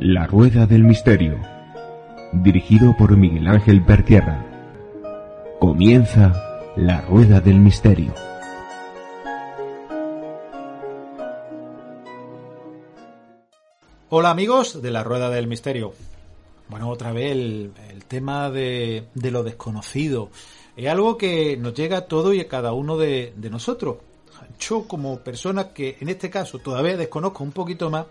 La Rueda del Misterio, dirigido por Miguel Ángel Pertierra. Comienza La Rueda del Misterio. Hola amigos de La Rueda del Misterio. Bueno, otra vez el, el tema de, de, lo desconocido. Es algo que nos llega a todo y a cada uno de, nosotros. Yo como persona que en este caso todavía desconozco un poquito más,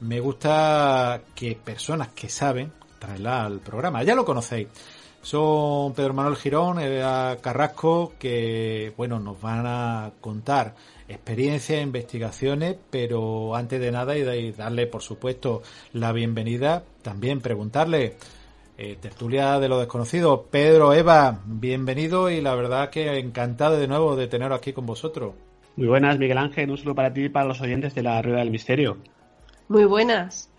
me gusta que personas que saben traerla al programa. Ya lo conocéis. Son Pedro Manuel Girón, Carrasco, que bueno, nos van a contar experiencias, investigaciones, pero antes de nada y darle por supuesto la bienvenida, también preguntarle eh, tertulia de lo desconocido. Pedro, Eva, bienvenido y la verdad que encantado de nuevo de teneros aquí con vosotros. Muy buenas, Miguel Ángel, un saludo para ti y para los oyentes de la Rueda del Misterio. Muy buenas.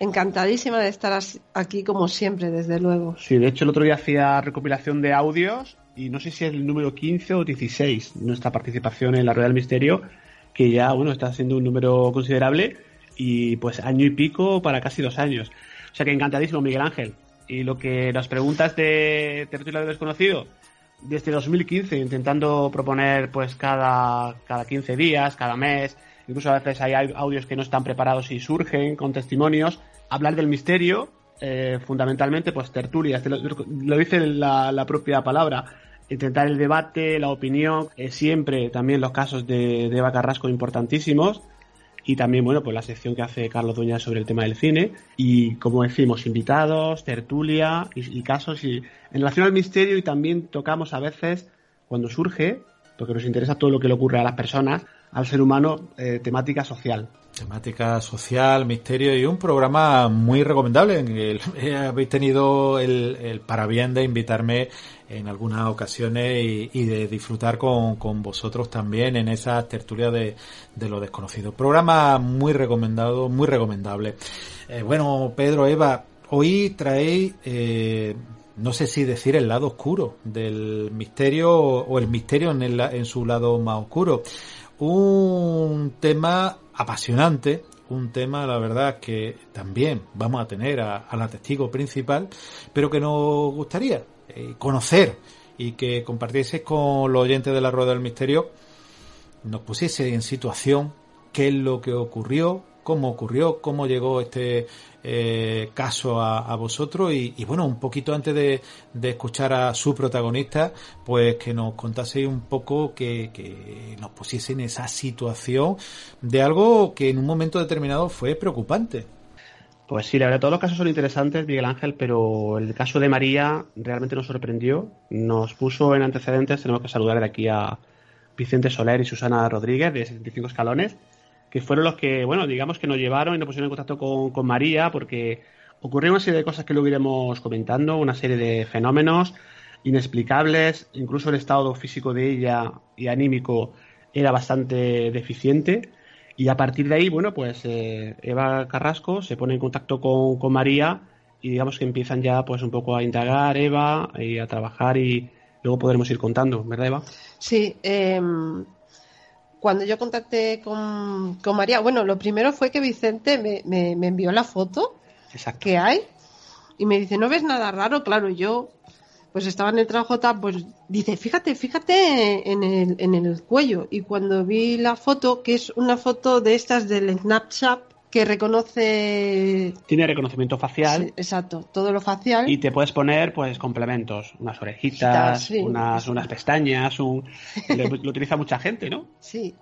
Encantadísima de estar aquí como siempre, desde luego. Sí, de hecho el otro día hacía recopilación de audios y no sé si es el número 15 o 16 nuestra participación en la Rueda del Misterio, que ya, bueno, está siendo un número considerable y pues año y pico para casi dos años. O sea que encantadísimo, Miguel Ángel. Y lo que nos preguntas de Territorio Desconocido, desde 2015 intentando proponer pues cada, cada 15 días, cada mes, incluso a veces hay audios que no están preparados y surgen con testimonios, hablar del misterio, eh, fundamentalmente pues tertulias, lo, lo dice la, la, propia palabra, intentar el debate, la opinión, eh, siempre también los casos de, de Eva Carrasco importantísimos, y también, bueno, pues la sección que hace Carlos Dueña sobre el tema del cine. Y como decimos, invitados, tertulia y, y, casos y en relación al misterio y también tocamos a veces, cuando surge, porque nos interesa todo lo que le ocurre a las personas, al ser humano, eh, temática social. Temática social, misterio y un programa muy recomendable. El, eh, habéis tenido el, el parabién de invitarme en algunas ocasiones y, de disfrutar con, con, vosotros también en esa tertulia de, de, lo desconocido. Programa muy recomendado, muy recomendable. Eh, bueno, Pedro, Eva, hoy traéis, eh, no sé si decir el lado oscuro del misterio o el misterio en, el, en su lado más oscuro. Un tema apasionante, un tema, la verdad, que también vamos a tener a, a la testigo principal, pero que nos gustaría eh, conocer y que compartiese con los oyentes de la Rueda del Misterio, nos pusiese en situación qué es lo que ocurrió, cómo ocurrió, cómo llegó este eh, caso a, vosotros y, bueno, un poquito antes de, escuchar a su protagonista, pues que nos contaseis un poco, que, que nos pusiese en esa situación de algo que en un momento determinado fue preocupante. Pues sí, la verdad, todos los casos son interesantes, Miguel Ángel, pero el caso de María realmente nos sorprendió, nos puso en antecedentes, tenemos que saludar de aquí a Vicente Soler y Susana Rodríguez de 65 escalones, que fueron los que, bueno, digamos que nos llevaron y nos pusieron en contacto con, con María, porque ocurrió una serie de cosas que luego iremos comentando, una serie de fenómenos inexplicables, incluso el estado físico de ella y anímico era bastante deficiente. Y a partir de ahí, bueno, pues eh, Eva Carrasco se pone en contacto con, con, María y digamos que empiezan ya pues un poco a indagar Eva y a trabajar y luego podremos ir contando, ¿verdad Eva? Sí, eh, cuando yo contacté con, con, María, bueno, lo primero fue que Vicente me, me, me envió la foto Exacto. que hay y me dice, ¿no ves nada raro? Claro, yo pues estaba en el trabajo tal, pues dice, fíjate, fíjate en el, en el cuello. Y cuando vi la foto, que es una foto de estas del Snapchat, que reconoce... Tiene reconocimiento facial. Sí, exacto, todo lo facial. Y te puedes poner, pues, complementos, unas orejitas, sí. unas, unas pestañas, un... lo, lo, utiliza mucha gente, ¿no? Sí.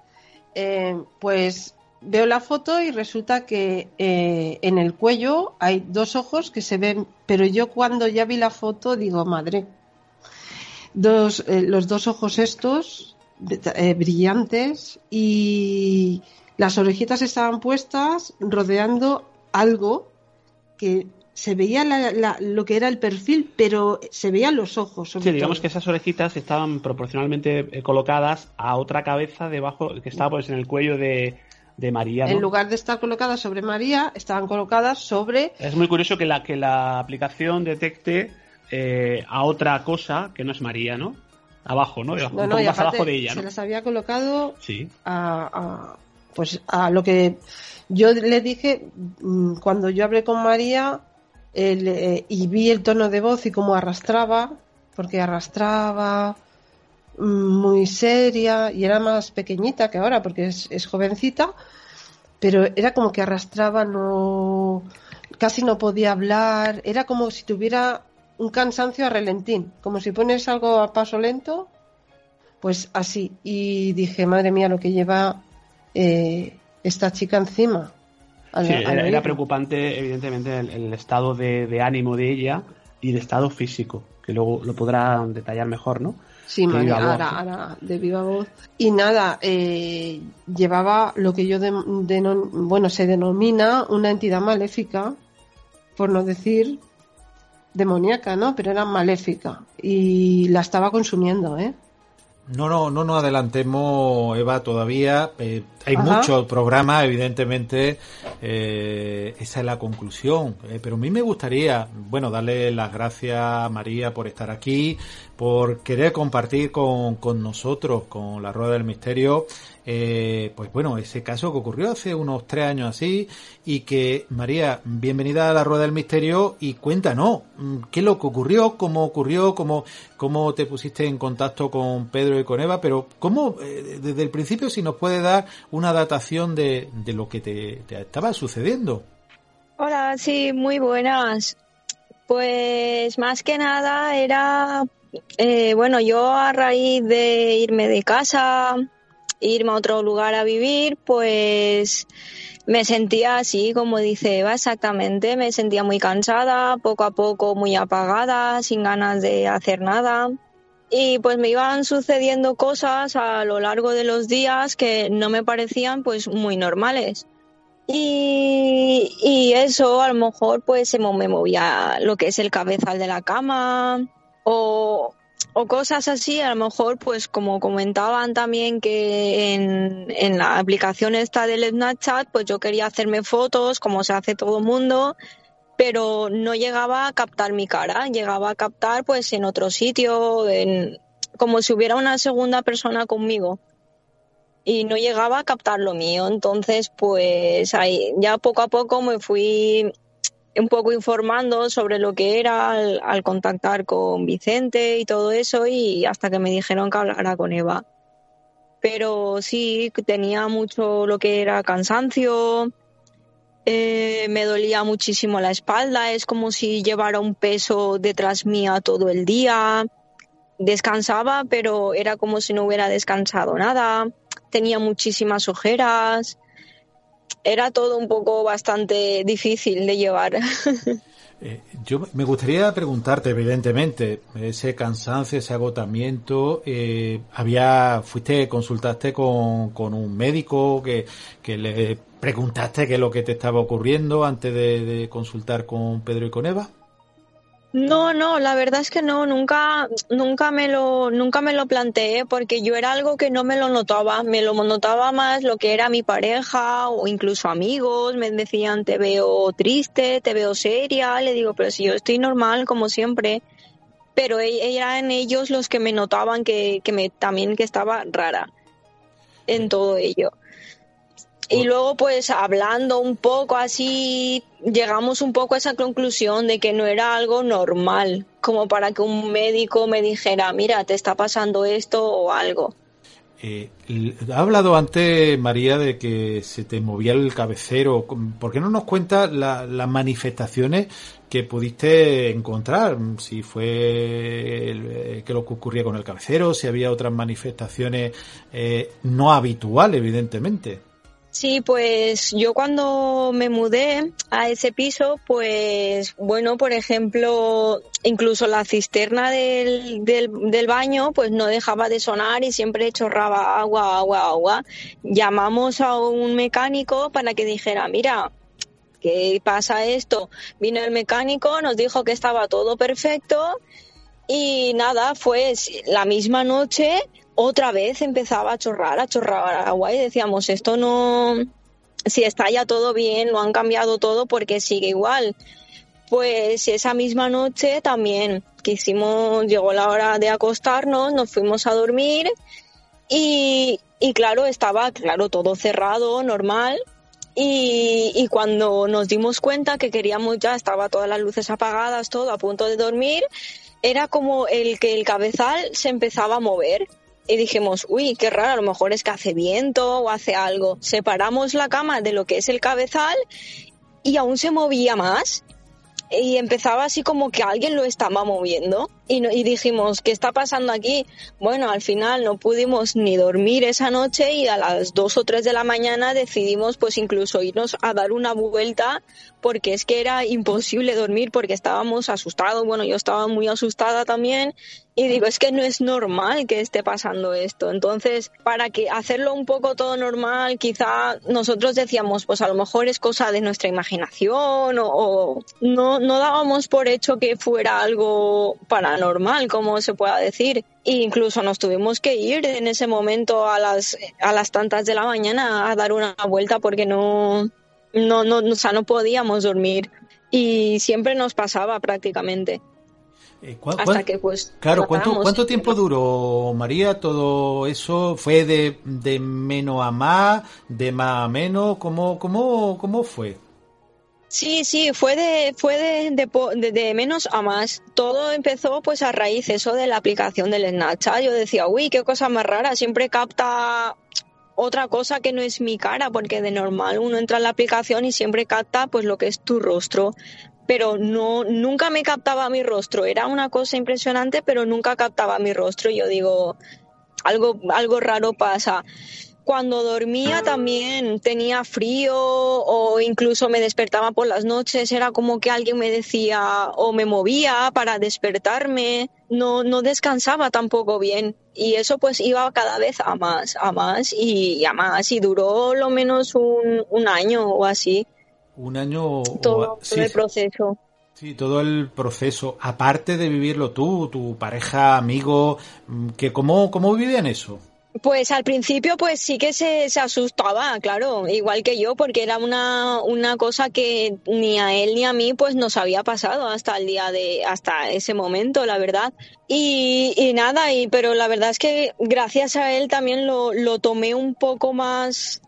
Eh, pues veo la foto y resulta que eh, en el cuello hay dos ojos que se ven, pero yo cuando ya vi la foto digo, madre, dos, eh, los dos ojos estos eh, brillantes y las orejitas estaban puestas rodeando algo que se veía la, la, lo que era el perfil, pero se veían los ojos. sí, digamos todo. que esas orejitas estaban proporcionalmente colocadas a otra cabeza debajo, que estaba pues en el cuello de, de María. ¿no? En lugar de estar colocadas sobre María, estaban colocadas sobre. Es muy curioso que la, que la aplicación detecte eh, a otra cosa que no es María, ¿no? abajo, ¿no? no, no, más abajo de ella, Se las había colocado sí. a, pues a lo que yo le dije mm, cuando yo hablé con María eh, y vi el tono de voz y cómo arrastraba, porque arrastraba mm, muy seria y era más pequeñita que ahora porque es, es jovencita, pero era como que arrastraba, no casi no podía hablar, era como si tuviera un cansancio a relentín, como si pones algo a paso lento, pues así. Y dije, madre mía, lo que lleva eh, esta chica encima. sí, era, preocupante, evidentemente, el, estado de, ánimo de ella y el estado físico, que luego lo podrá detallar mejor, ¿no? Sí, ahora, de viva voz. Y nada, eh, llevaba lo que yo, de, bueno, se denomina una entidad maléfica, por no decir demoníaca, ¿no? Pero era maléfica y la estaba consumiendo, ¿eh? No, no, no nos adelantemos, Eva, todavía. Eh, hay muchos programas, evidentemente. Eh, esa es la conclusión. Eh, pero a mí me gustaría, bueno, darle las gracias a María por estar aquí, por querer compartir con, con nosotros, con la Rueda del Misterio, eh, pues bueno, ese caso que ocurrió hace unos tres años así y que, María, bienvenida a la Rueda del Misterio y cuéntanos, mm, ¿qué es lo que ocurrió? ¿Cómo ocurrió? ¿Cómo, cómo te pusiste en contacto con Pedro y con Eva? Pero, ¿cómo, eh, desde el principio, si nos puede dar una datación de, de lo que te, estaba sucediendo? Hola, sí, muy buenas. Pues más que nada era, eh, bueno, yo a raíz de irme de casa, irme a otro lugar a vivir, pues me sentía así, como dice Eva, exactamente, me sentía muy cansada, poco a poco muy apagada, sin ganas de hacer nada. Y pues me iban sucediendo cosas a lo largo de los días que no me parecían pues muy normales. Y, y eso a lo mejor pues se me movía lo que es el cabezal de la cama o, o cosas así, a lo mejor, pues como comentaban también que en, en la aplicación esta del Snapchat, pues yo quería hacerme fotos, como se hace todo el mundo, pero no llegaba a captar mi cara, llegaba a captar pues en otro sitio, en, como si hubiera una segunda persona conmigo. Y no llegaba a captar lo mío. Entonces, pues ahí ya poco a poco me fui un poco informando sobre lo que era al, contactar con Vicente y todo eso y hasta que me dijeron que hablara con Eva. Pero sí, tenía mucho lo que era cansancio, eh, me dolía muchísimo la espalda, es como si llevara un peso detrás mía todo el día. Descansaba, pero era como si no hubiera descansado nada. Tenía muchísimas ojeras era todo un poco bastante difícil de llevar. Eh, yo me gustaría preguntarte, evidentemente, ese cansancio, ese agotamiento, eh, había, fuiste, consultaste con, con un médico que, que, le preguntaste qué es lo que te estaba ocurriendo antes de consultar con Pedro y con Eva. No, no, la verdad es que no, nunca, nunca me lo, nunca me lo planteé porque yo era algo que no me lo notaba, me lo notaba más lo que era mi pareja o incluso amigos, me decían te veo triste, te veo seria, le digo, pero si yo estoy normal como siempre, pero e, eran ellos los que me notaban que, que me, también que estaba rara en todo ello. Y luego, pues hablando un poco así, llegamos un poco a esa conclusión de que no era algo normal, como para que un médico me dijera, mira, te está pasando esto o algo. Eh, ha hablado antes, María, de que se te movía el cabecero. ¿Por qué no nos cuentas las manifestaciones que pudiste encontrar? Si fue eh, que lo que ocurría con el cabecero, si había otras manifestaciones eh, no habituales, evidentemente. Sí, pues yo cuando me mudé a ese piso, pues bueno, por ejemplo, incluso la cisterna del, del, baño pues no dejaba de sonar y siempre chorraba agua, agua, agua. Llamamos a un mecánico para que dijera, mira, ¿qué pasa esto? Vino el mecánico, nos dijo que estaba todo perfecto y nada, fue la misma noche otra vez empezaba a chorrar, a chorrar agua y decíamos, esto no, si está ya todo bien, no han cambiado todo porque sigue igual. Pues esa misma noche también quisimos, llegó la hora de acostarnos, nos fuimos a dormir y, y claro, estaba, claro, todo cerrado, normal. Y, y, cuando nos dimos cuenta que queríamos ya, estaba todas las luces apagadas, todo a punto de dormir, era como el que el cabezal se empezaba a mover. Y dijimos, uy, qué raro, a lo mejor es que hace viento o hace algo. Separamos la cama de lo que es el cabezal y aún se movía más y empezaba así como que alguien lo estaba moviendo y, y dijimos, ¿qué está pasando aquí? Bueno, al final no pudimos ni dormir esa noche y a las dos o tres de la mañana decidimos pues incluso irnos a dar una vuelta porque es que era imposible dormir porque estábamos asustados, bueno, yo estaba muy asustada también y digo, es que no es normal que esté pasando esto. Entonces, para que hacerlo un poco todo normal, quizá nosotros decíamos, pues a lo mejor es cosa de nuestra imaginación o, no, no dábamos por hecho que fuera algo paranormal, como se pueda decir. E incluso nos tuvimos que ir en ese momento a las, a las tantas de la mañana a dar una vuelta porque no, no, no, o sea, no podíamos dormir. Y siempre nos pasaba prácticamente. Eh, ¿cuá- Hasta que pues... Claro, ¿cuánto. ¿cuánto tiempo duró, María, todo eso? ¿Fue de, de menos a más, de más a menos? ¿Cómo, cómo, cómo fue? Sí, sí, fue de, fue de, de- de menos a más. Todo empezó pues a raíz eso de la aplicación del Snapchat. Yo decía, uy, qué cosa más rara, siempre capta otra cosa que no es mi cara, porque de normal uno entra en la aplicación y siempre capta pues lo que es tu rostro. Pero no, nunca me captaba mi rostro. Era una cosa impresionante, pero nunca captaba mi rostro. Yo digo, algo, algo raro pasa. Cuando dormía también tenía frío o incluso me despertaba por las noches, era como que alguien me decía o me movía para despertarme, no, no descansaba tampoco bien y eso pues iba cada vez a más, a más y a más y duró lo menos un, un año o así, Un año o- todo, sí, todo el proceso. sí, todo el proceso. Aparte de vivirlo tú, tu pareja, amigo, mm, que ¿cómo, cómo vivían eso? Pues al principio pues sí que se, se asustaba, claro, igual que yo, porque era una, una cosa que ni a él ni a mí pues nos había pasado hasta el día de, hasta ese momento, la verdad. Y, y nada, y, pero la verdad es que gracias a él también lo, lo tomé un poco más,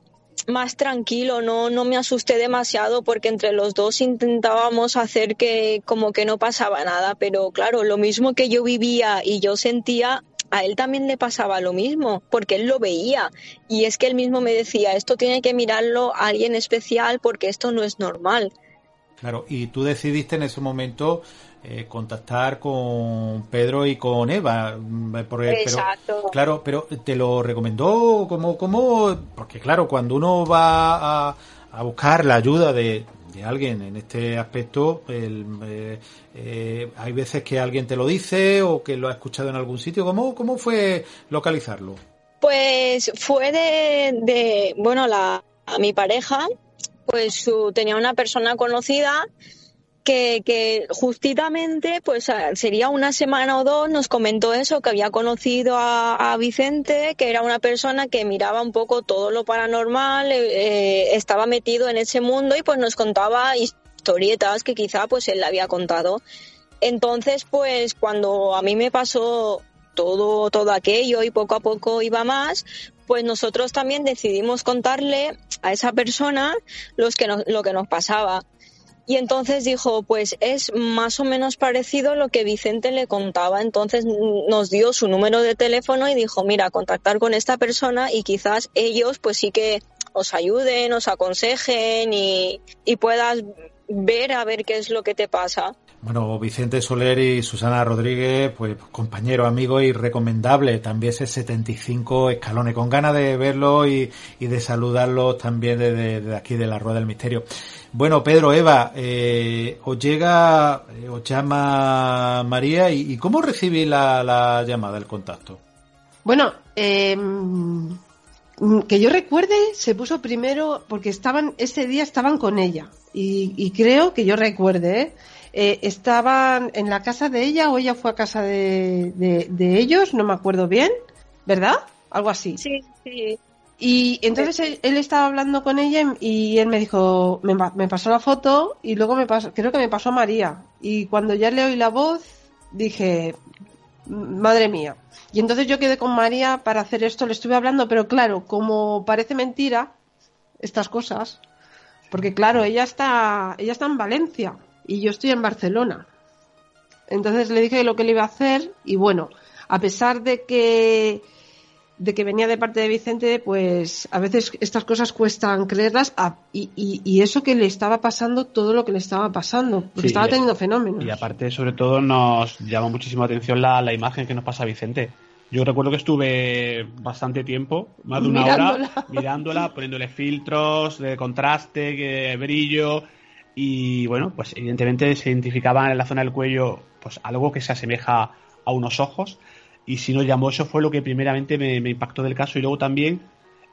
más tranquilo, no, no me asusté demasiado porque entre los dos intentábamos hacer que como que no pasaba nada, pero claro, lo mismo que yo vivía y yo sentía, a él también le pasaba lo mismo, porque él lo veía y es que él mismo me decía, esto tiene que mirarlo a alguien especial porque esto no es normal. Claro, y tú decidiste en ese momento eh, contactar con Pedro y con Eva. mm, Porque, pero, Exacto. claro, pero te lo recomendó como, como, porque claro, cuando uno va a, a buscar la ayuda de, de alguien en este aspecto, el, eh, eh, hay veces que alguien te lo dice o que lo ha escuchado en algún sitio. ¿Cómo, cómo fue localizarlo? Pues fue de, de bueno, la, a mi pareja, pues su, tenía una persona conocida que, que justamente, pues sería una semana o dos, nos comentó eso, que había conocido a, Vicente, que era una persona que miraba un poco todo lo paranormal, eh, estaba metido en ese mundo y pues nos contaba historietas que quizá pues él le había contado. Entonces, pues cuando a mí me pasó todo, todo aquello y poco a poco iba más, pues nosotros también decidimos contarle a esa persona los que lo que nos pasaba. Y entonces dijo, pues es más o menos parecido a lo que Vicente le contaba. Entonces nos dio su número de teléfono y dijo, mira, contactar con esta persona y quizás ellos pues sí que os ayuden, os aconsejen y, y puedas ver a ver qué es lo que te pasa. Bueno, Vicente Soler y Susana Rodríguez, pues compañero, amigo y recomendable. También ese 75 escalones, con ganas de verlo y, de saludarlos también desde, aquí de la Rueda del Misterio. Bueno, Pedro, Eva, eh, os llega, eh, os llama María y, ¿cómo recibí la, la llamada, el contacto? Bueno, mm, que yo recuerde, se puso primero porque estaban ese día estaban con ella y, y creo que yo recuerde, ¿eh? Eh, estaban en la casa de ella o ella fue a casa de, de- de ellos, no me acuerdo bien, ¿verdad? Algo así. Sí, sí. Y entonces él, él estaba hablando con ella y él me dijo, me, me pasó la foto y luego me pasó, creo que me pasó a María. Y cuando ya le oí la voz, dije, madre mía. Y entonces yo quedé con María para hacer esto, le estuve hablando, pero claro, como parece mentira estas cosas, porque claro, ella está, ella está en Valencia y yo estoy en Barcelona. Entonces le dije lo que le iba a hacer y bueno, a pesar de que de que venía de parte de Vicente, pues a veces estas cosas cuestan creerlas a- y, y- y eso que le estaba pasando, todo lo que le estaba pasando, porque Sí, estaba teniendo fenómenos. Y aparte, sobre todo, nos llamó muchísimo la atención la, la imagen que nos pasa Vicente. Yo recuerdo que estuve bastante tiempo, más de una Mirándola. hora, mirándola, poniéndole filtros de contraste, que, brillo. Y bueno, pues evidentemente se identificaba en la zona del cuello pues algo que se asemeja a unos ojos. Y si nos llamó, eso fue lo que primeramente me, me impactó del caso. Y luego también,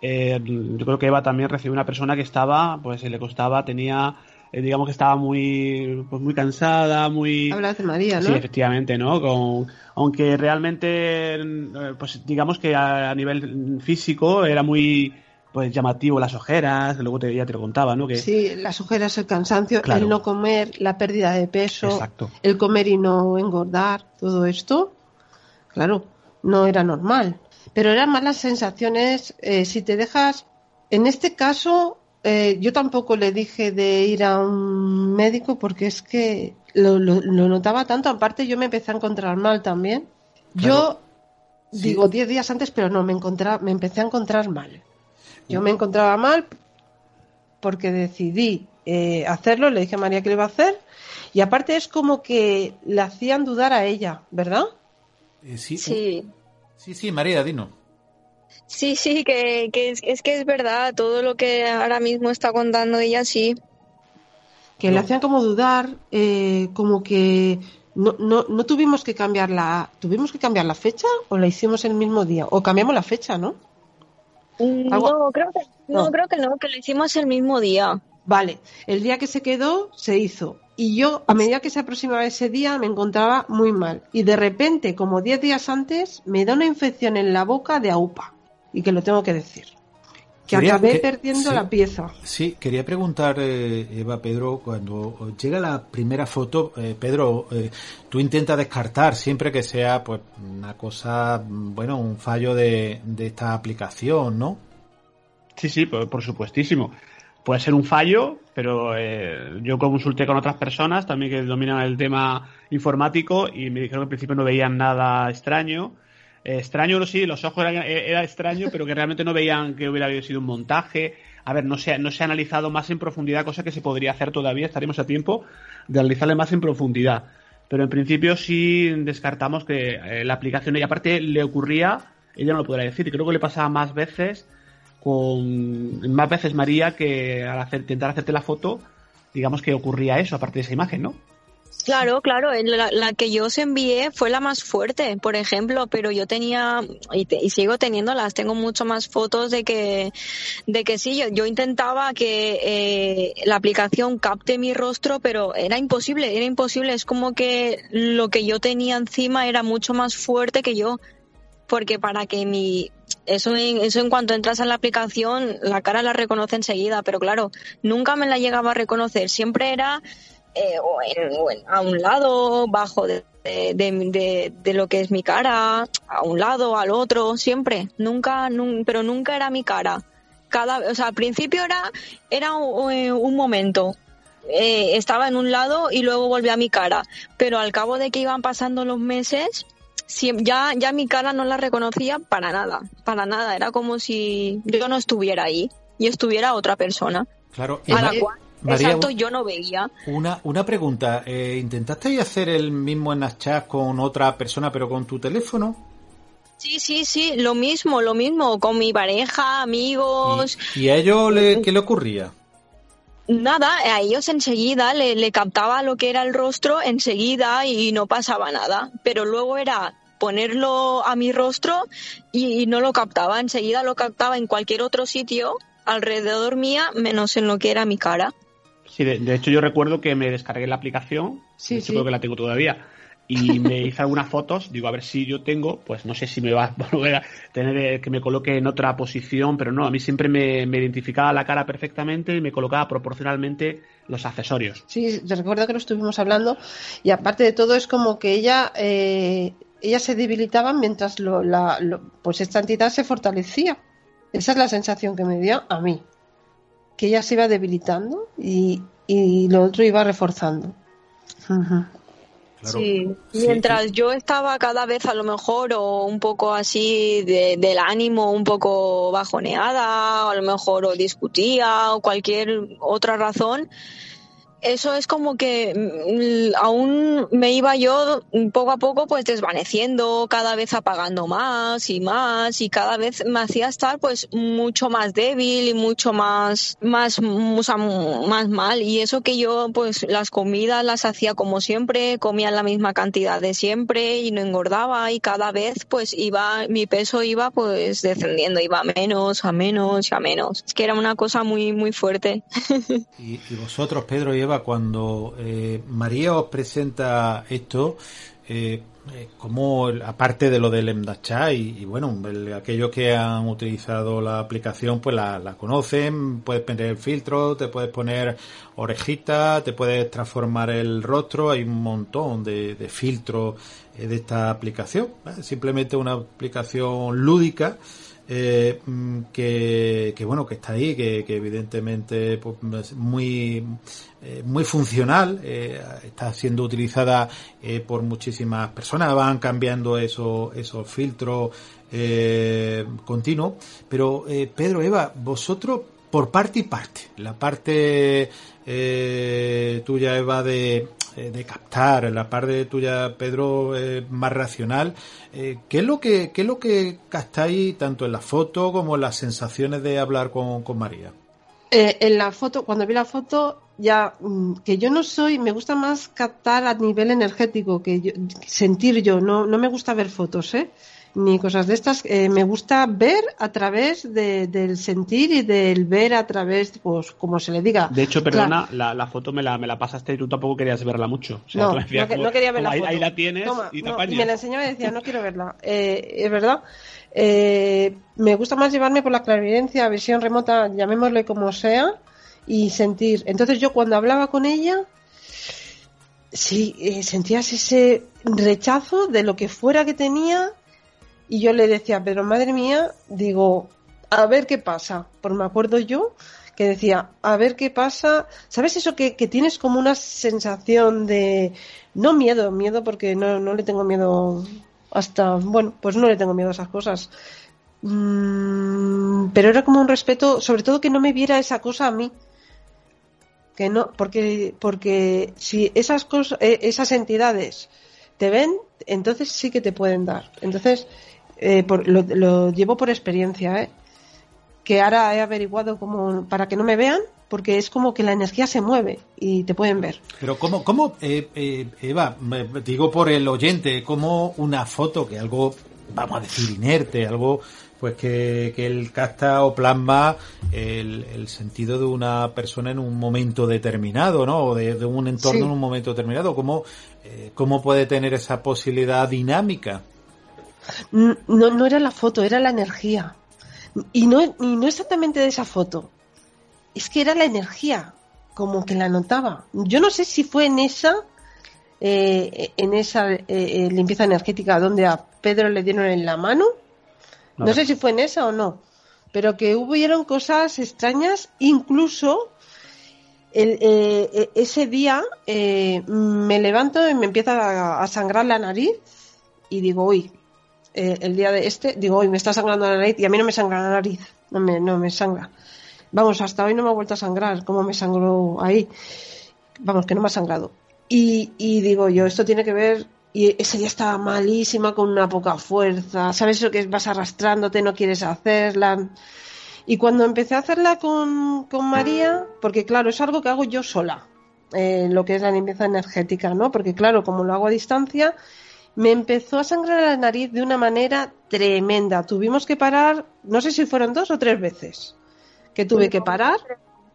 eh, yo creo que Eva también recibió una persona que estaba, pues le costaba, tenía, eh, digamos que estaba muy, pues muy cansada, muy... Hablas de María, ¿no? Sí, efectivamente, ¿no? Con, aunque realmente, eh, pues digamos que a, a nivel físico era muy pues llamativo las ojeras, que luego te, ya te lo contaba, ¿no? Que, Sí, las ojeras, el cansancio, Claro. el no comer, la pérdida de peso, Exacto. el comer y no engordar, todo esto, claro, no era normal. Pero eran más las sensaciones, eh, si te dejas, en este caso, eh, yo tampoco le dije de ir a un médico porque es que lo, lo- lo notaba tanto, aparte yo me empecé a encontrar mal también. Yo Sí. digo 10 días antes, pero no, me, encontraba, me empecé a encontrar mal. Yo me encontraba mal porque decidí eh, hacerlo, le dije a María que lo iba a hacer, y aparte es como que le hacían dudar a ella, ¿verdad? Eh, sí, Sí. sí, sí, María, Dino. Sí, sí, que, que es, es que es verdad, todo lo que ahora mismo está contando ella, sí. Que le hacían como dudar, eh, como que no, no, no tuvimos que cambiar la, tuvimos que cambiar la fecha o la hicimos el mismo día, o cambiamos la fecha, ¿no? No, creo que no, No. creo que no, que lo hicimos el mismo día. Vale, el día que se quedó se hizo. Y yo, a medida que se aproximaba ese día, me encontraba muy mal. Y de repente, como 10 días antes, me da una infección en la boca de AUPA. Y que lo tengo que decir. Que Quería- acabé que- perdiendo sí. la pieza. Sí, quería preguntar, eh, Eva, Pedro, cuando llega la primera foto, eh, Pedro, eh, tú intentas descartar siempre que sea pues una cosa, bueno, un fallo de, de esta aplicación, ¿no? Sí, sí, por, por supuestísimo. Puede ser un fallo, pero eh, yo consulté con otras personas también que dominan el tema informático y me dijeron que al principio no veían nada extraño. Extraño, sí, los ojos eran, eh, era extraño, pero que realmente no veían que hubiera sido un montaje. A ver, no se, no se ha analizado más en profundidad, cosa que se podría hacer todavía, estaríamos a tiempo de analizarle más en profundidad. Pero en principio sí descartamos que eh, la aplicación, y aparte le ocurría, ella no lo podrá decir, creo que le pasaba más veces con más veces María que al hacer, intentar hacerte la foto, digamos que ocurría eso, aparte de esa imagen, ¿no? Claro, claro, la, la que yo os envié fue la más fuerte, por ejemplo, pero yo tenía, y, te- y sigo teniéndolas, tengo mucho más fotos de que, de que sí, yo, yo intentaba que eh, la aplicación capte mi rostro, pero era imposible, era imposible, es como que lo que yo tenía encima era mucho más fuerte que yo, porque para que mi, eso en, eso en cuanto entras en la aplicación, la cara la reconoce enseguida, pero claro, nunca me la llegaba a reconocer, siempre era eh, o en- o en- a un lado, bajo de, de, de- de lo que es mi cara, a un lado, al otro, siempre, nunca, nun- pero nunca era mi cara. Cada, o sea, al principio era, era un, eh, un momento. Eh, estaba en un lado y luego volví a mi cara, pero al cabo de que iban pasando los meses, ya, ya mi cara no la reconocía para nada, para nada. Era como si yo no estuviera ahí y estuviera otra persona, Claro. a la cual, María, exacto, yo no veía. una, una pregunta. Eh, ¿Intentaste hacer el mismo Snapchat con otra persona, pero con tu teléfono? Sí, sí, sí, lo mismo, lo mismo, con mi pareja, amigos, ¿Y, y a ellos le, qué le ocurría? nada, a ellos enseguida le, le captaba lo que era el rostro enseguida y no pasaba nada, pero luego era ponerlo a mi rostro y, y no lo captaba, enseguida lo captaba en cualquier otro sitio alrededor mía, menos en lo que era mi cara. Sí, de, de hecho yo recuerdo que me descargué la aplicación, Sí, de hecho sí. creo que la tengo todavía, y me hice algunas fotos, digo, a ver si yo tengo, pues no sé si me va a volver a tener eh, que me coloque en otra posición, pero no, a mí siempre me, identificaba la cara perfectamente y me colocaba proporcionalmente los accesorios. Sí, te recuerdo que lo estuvimos hablando y aparte de todo es como que ella, eh, ella se debilitaba mientras lo, la, pues esta entidad se fortalecía. Esa es la sensación que me dio a mí, que ella se iba debilitando y, y lo otro iba reforzando. Sí, mientras yo estaba cada vez a lo mejor o un poco así del ánimo, un poco bajoneada, o a lo mejor o discutía o cualquier otra razón, eso es como que mm, aún me iba yo poco a poco pues desvaneciendo, cada vez apagando más y más y cada vez me hacía estar pues mucho más débil y mucho más más más mal y eso que yo pues las comidas las hacía como siempre, comía la misma cantidad de siempre y no engordaba y cada vez pues iba mi peso iba pues descendiendo, iba a menos, a menos y a menos. Es que era una cosa muy muy fuerte. y, y vosotros Pedro y Eva cuando eh, María os presenta esto, eh, eh, como aparte de lo del Emdacha y, bueno, aquellos que han utilizado la aplicación pues la, conocen, puedes poner el filtro, te puedes poner orejita, te puedes transformar el rostro, hay un montón de filtros de esta aplicación, simplemente una aplicación lúdica eh, mm, que, bueno que está ahí que, evidentemente pues, muy eh, muy funcional eh, está siendo utilizada por muchísimas personas van cambiando esos esos filtros continuos. Pero Pedro Eva vosotros por parte y parte la parte tuya Eva de eh, de captar, la parte tuya, Pedro, más racional. Eh, ¿qué, es lo que, ¿Qué es lo que captáis tanto en la foto como en las sensaciones de hablar con, María? Eh, en la foto, cuando vi la foto, ya mm, que yo no soy, me gusta más captar a nivel energético, que sentir yo, no, no me gusta ver fotos, ¿eh? Ni cosas de estas. Eh, me gusta ver a través del sentir y del ver a través, pues, como se le diga. De hecho, perdona, la, foto me la, me la pasaste y tú tampoco querías verla mucho. no, no, quería verla. Ahí, ahí, la tienes y te Y me la enseñaba y decía, no quiero verla. Eh, es verdad. Eh, me gusta más llevarme por la clarividencia, visión remota, llamémosle como sea, y sentir. Entonces yo cuando hablaba con ella, sí, sentías ese rechazo de lo que fuera que tenía y yo le decía, pero madre mía, digo, a ver qué pasa. Porque me acuerdo yo que decía, a ver qué pasa. ¿Sabes eso que, tienes como una sensación de, no miedo, miedo porque no, no le tengo miedo hasta, bueno, pues no le tengo miedo a esas cosas. Mm, pero era como un respeto, sobre todo que no me viera esa cosa a mí. Que no, porque, porque si esas cosas, eh, esas entidades te ven, entonces sí que te pueden dar. Entonces, eh, lo, llevo por experiencia, ¿eh? que ahora he averiguado como para que no me vean, porque es como que la energía se mueve y te pueden ver. Pero ¿cómo, cómo eh, eh Eva, digo por el oyente, como una foto que algo, vamos a decir, inerte, algo pues que, que él capta o plasma el, sentido de una persona en un momento determinado, ¿no? O de, un entorno en un momento determinado. ¿Cómo, eh, ¿Cómo puede tener esa posibilidad dinámica? No, no era la foto, era la energía. Y no, y no exactamente de esa foto. Es que era la energía, como que la notaba. Yo no sé si fue en esa, eh, en esa eh, eh, limpieza energética donde a Pedro le dieron en la mano. No, sé si fue en esa o no. Pero que hubieron cosas extrañas, incluso el, ese día me levanto y me empieza a, sangrar la nariz y digo, uy, eh, el día de este, digo, hoy me está sangrando la nariz y a mí no me sangra la nariz, no me, no me sangra. Vamos, hasta hoy no me ha vuelto a sangrar, como me sangró ahí. Vamos, que no me ha sangrado. Y, y digo yo, esto tiene que ver y ese día estaba malísima, con una poca fuerza, ¿sabes eso que vas arrastrándote, no quieres hacerla? Y cuando empecé a hacerla con, con María, porque claro, es algo que hago yo sola, eh, lo que es la limpieza energética, ¿no? Porque claro, como lo hago a distancia, me empezó a sangrar la nariz de una manera tremenda. Tuvimos que parar, no sé si fueron dos o tres veces que tuve que parar.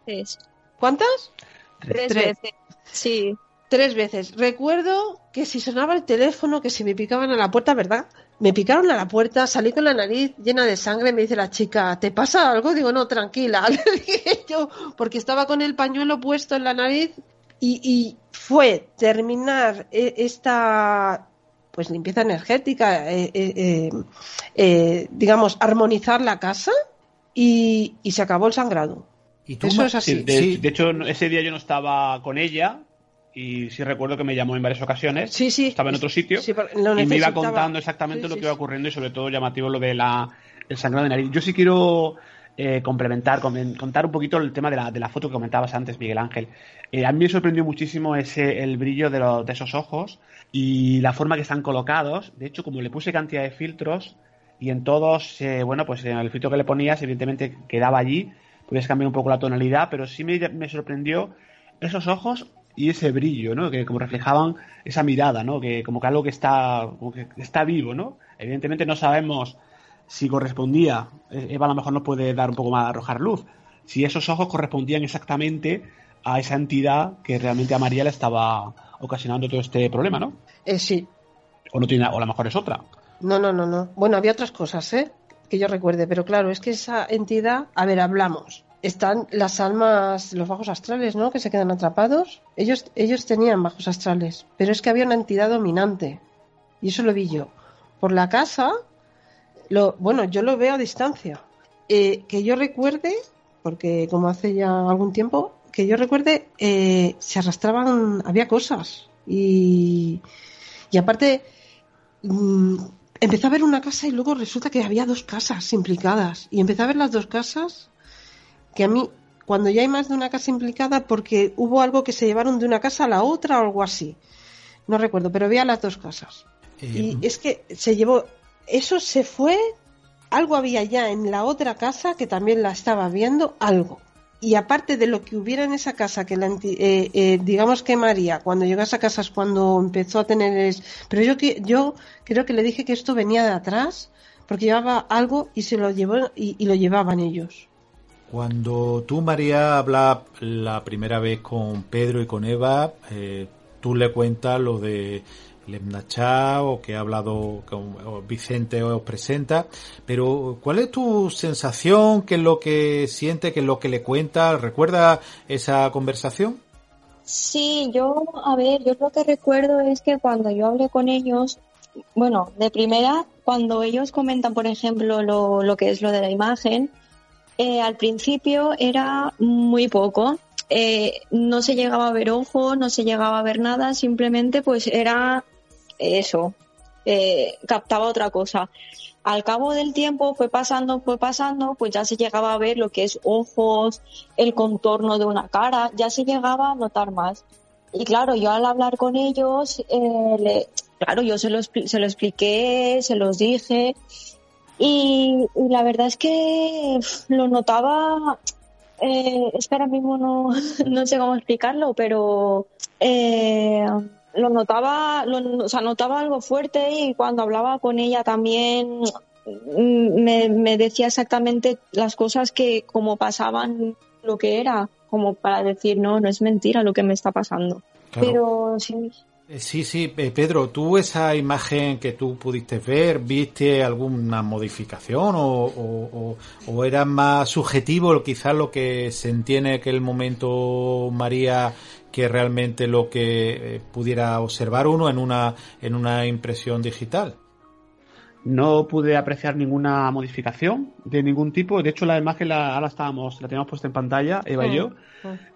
Tres. ¿Cuántas? Tres, veces. Sí. Tres veces. Recuerdo que si sonaba el teléfono, que si me picaban a la puerta, ¿verdad? Me picaron a la puerta, salí con la nariz llena de sangre, me dice la chica, ¿te pasa algo? Digo, no, tranquila, le dije yo, porque estaba con el pañuelo puesto en la nariz y, fue terminar eh, esta pues limpieza energética, eh, eh, digamos, armonizar la casa y, se acabó el sangrado. ¿Y Eso es así. de, hecho, ese día yo no estaba con ella, y sí recuerdo que me llamó en varias ocasiones. Sí, sí. Estaba en otro sitio y me iba contando exactamente lo que iba ocurriendo y sobre todo llamativo lo de la el sangrado de nariz. Yo sí quiero eh, complementar, contar un poquito el tema de la, de la foto que comentabas antes, Miguel Ángel. Eh, a mí me sorprendió muchísimo ese el brillo de, esos ojos y la forma que están colocados. De hecho, como le puse cantidad de filtros y en todos, eh, bueno, pues en el filtro que le ponías, evidentemente quedaba allí. Puedes cambiar un poco la tonalidad, pero sí me, me sorprendió esos ojos y ese brillo, ¿no? Que como reflejaban esa mirada, ¿no? Que como que algo que está, que está vivo, ¿no? Evidentemente no sabemos si correspondía, eh, Eva a lo mejor nos puede dar un poco más, arrojar luz, si esos ojos correspondían exactamente a esa entidad que realmente a María le estaba ocasionando todo este problema, ¿no? Eh, sí. O no tiene, o a lo mejor es otra. No, no, no, no. Bueno, había otras cosas, ¿eh? Que yo recuerde, pero claro, es que esa entidad, a ver, hablamos están las almas, los bajos astrales, ¿no? Que se quedan atrapados. Ellos, ellos tenían bajos astrales, pero es que había una entidad dominante. Y eso lo vi yo. Por la casa, lo, bueno, yo lo veo a distancia. Eh, que yo recuerde, porque como hace ya algún tiempo, que yo recuerde, eh, se arrastraban, había cosas. Y, y aparte, mm, empecé a ver una casa y luego resulta que había dos casas implicadas. Y empecé a ver las dos casas que a mí, cuando ya hay más de una casa implicada, porque hubo algo que se llevaron de una casa a la otra o algo así. No recuerdo, pero había las dos casas. Eh, y es que se llevó, eso se fue, algo había ya en la otra casa que también la estaba viendo, algo. Y aparte de lo que hubiera en esa casa, que la, eh, eh, digamos que María, cuando llegó a esa casa es cuando empezó a tener... Pero yo, yo creo que le dije que esto venía de atrás, porque llevaba algo y se lo llevó y lo llevaban ellos. Cuando tú, María, hablas la primera vez con Pedro y con Eva, eh, tú le cuentas lo de Lemnachá o que ha hablado con Vicente os presenta, pero ¿cuál es tu sensación? ¿Qué es lo que siente? ¿Qué es lo que le cuenta? ¿Recuerda esa conversación? Sí, yo, a ver, yo lo que recuerdo es que cuando yo hablé con ellos, bueno, de primera, cuando ellos comentan, por ejemplo, lo, lo que es lo de la imagen, eh, al principio era muy poco. Eh, no se llegaba a ver ojo, no se llegaba a ver nada, simplemente pues era eso, eh, captaba otra cosa. Al cabo del tiempo fue pasando, fue pasando, pues ya se llegaba a ver lo que es ojos, el contorno de una cara, ya se llegaba a notar más. Y claro, yo al hablar con ellos, claro, yo se lo, se expliqué, se los dije, y, la verdad es que lo notaba, eh, es que ahora mismo no, no sé cómo explicarlo, pero eh, lo notaba, lo, o sea, notaba algo fuerte y cuando hablaba con ella también mm, me, me decía exactamente las cosas que como pasaban lo que era, como para decir, no, no es mentira lo que me está pasando. Pero sí, eh, sí, sí, eh, Pedro, ¿tú esa imagen que tú pudiste ver, viste alguna modificación o, o, era más subjetivo quizás lo que se entiende que el momento María que realmente lo que eh, pudiera observar uno en una, en una impresión digital? No pude apreciar ninguna modificación de ningún tipo. De hecho, la imagen la, ahora estábamos, la teníamos puesta en pantalla, Eva y yo.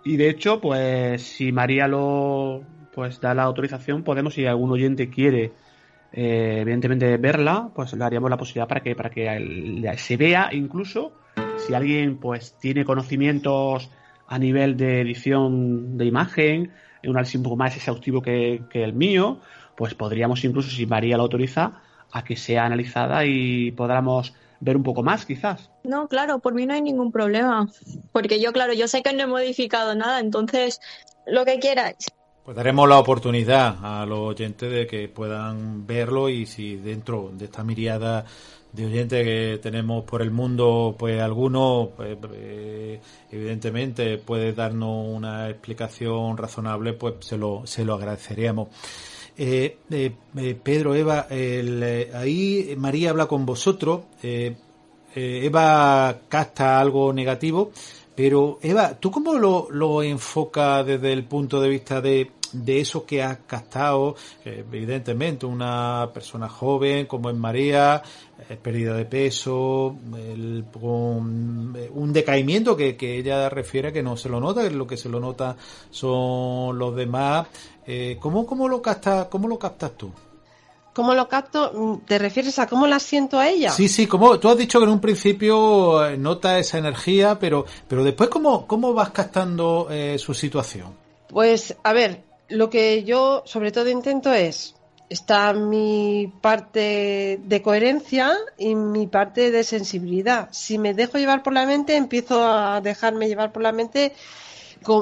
Y de hecho, pues si María lo, pues da la autorización, podemos, si algún oyente quiere, eh, evidentemente verla, pues le haríamos la posibilidad para que, para que se vea incluso si alguien pues tiene conocimientos a nivel de edición de imagen, un análisis un poco más exhaustivo que, el mío, pues podríamos incluso, si María lo autoriza, a que sea analizada y podamos ver un poco más, quizás. No, claro, por mí no hay ningún problema. Porque yo, claro, yo sé que no he modificado nada, entonces lo que quieras. Pues daremos la oportunidad a los oyentes de que puedan verlo y si dentro de esta miriada de oyentes que tenemos por el mundo, pues algunos, pues, eh, evidentemente, puede darnos una explicación razonable, pues se lo, se lo agradeceríamos. Eh, eh, Pedro, Eva, ahí María habla con vosotros. Eva casta algo negativo, pero Eva, ¿tú cómo lo, lo enfocas desde el punto de vista de de eso que has captado, evidentemente una persona joven como es María, eh, pérdida de peso, el, un, decaimiento que, que, ella refiere que no se lo nota, que lo que se lo nota son los demás. Eh, ¿cómo, cómo, lo captas, ¿Cómo lo captas tú? ¿Cómo lo capto? ¿Te refieres a cómo la siento a ella? Sí, sí, como tú has dicho que en un principio eh, nota esa energía, pero, pero después, ¿cómo, cómo vas captando eh, su situación? Pues, a ver, lo que yo sobre todo intento es, está mi parte de coherencia y mi parte de sensibilidad. Si me dejo llevar por la mente, empiezo a dejarme llevar por la mente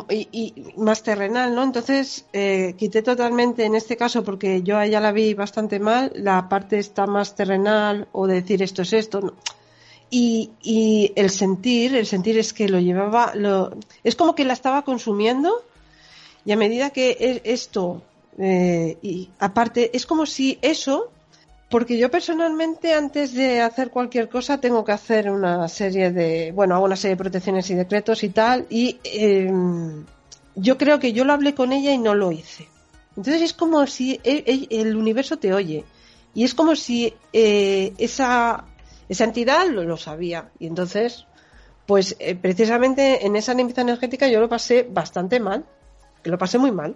y, más terrenal, ¿no? Entonces eh, quité totalmente en este caso, porque yo a ella la vi bastante mal, la parte está más terrenal o decir esto es esto. Y, y el sentir, el sentir es que lo llevaba, lo, es como que la estaba consumiendo y a medida que e, esto, eh, y aparte, es como si eso, porque yo personalmente antes de hacer cualquier cosa tengo que hacer una serie de, bueno, hago una serie de protecciones y decretos y tal, y em, yo creo que yo lo hablé con ella y no lo hice. Entonces es como si e, e, el, universo te oye. Y es como si eh, esa, esa entidad lo, sabía. Y entonces, pues eh, precisamente en esa limpieza energética yo lo pasé bastante mal lo pasé muy mal.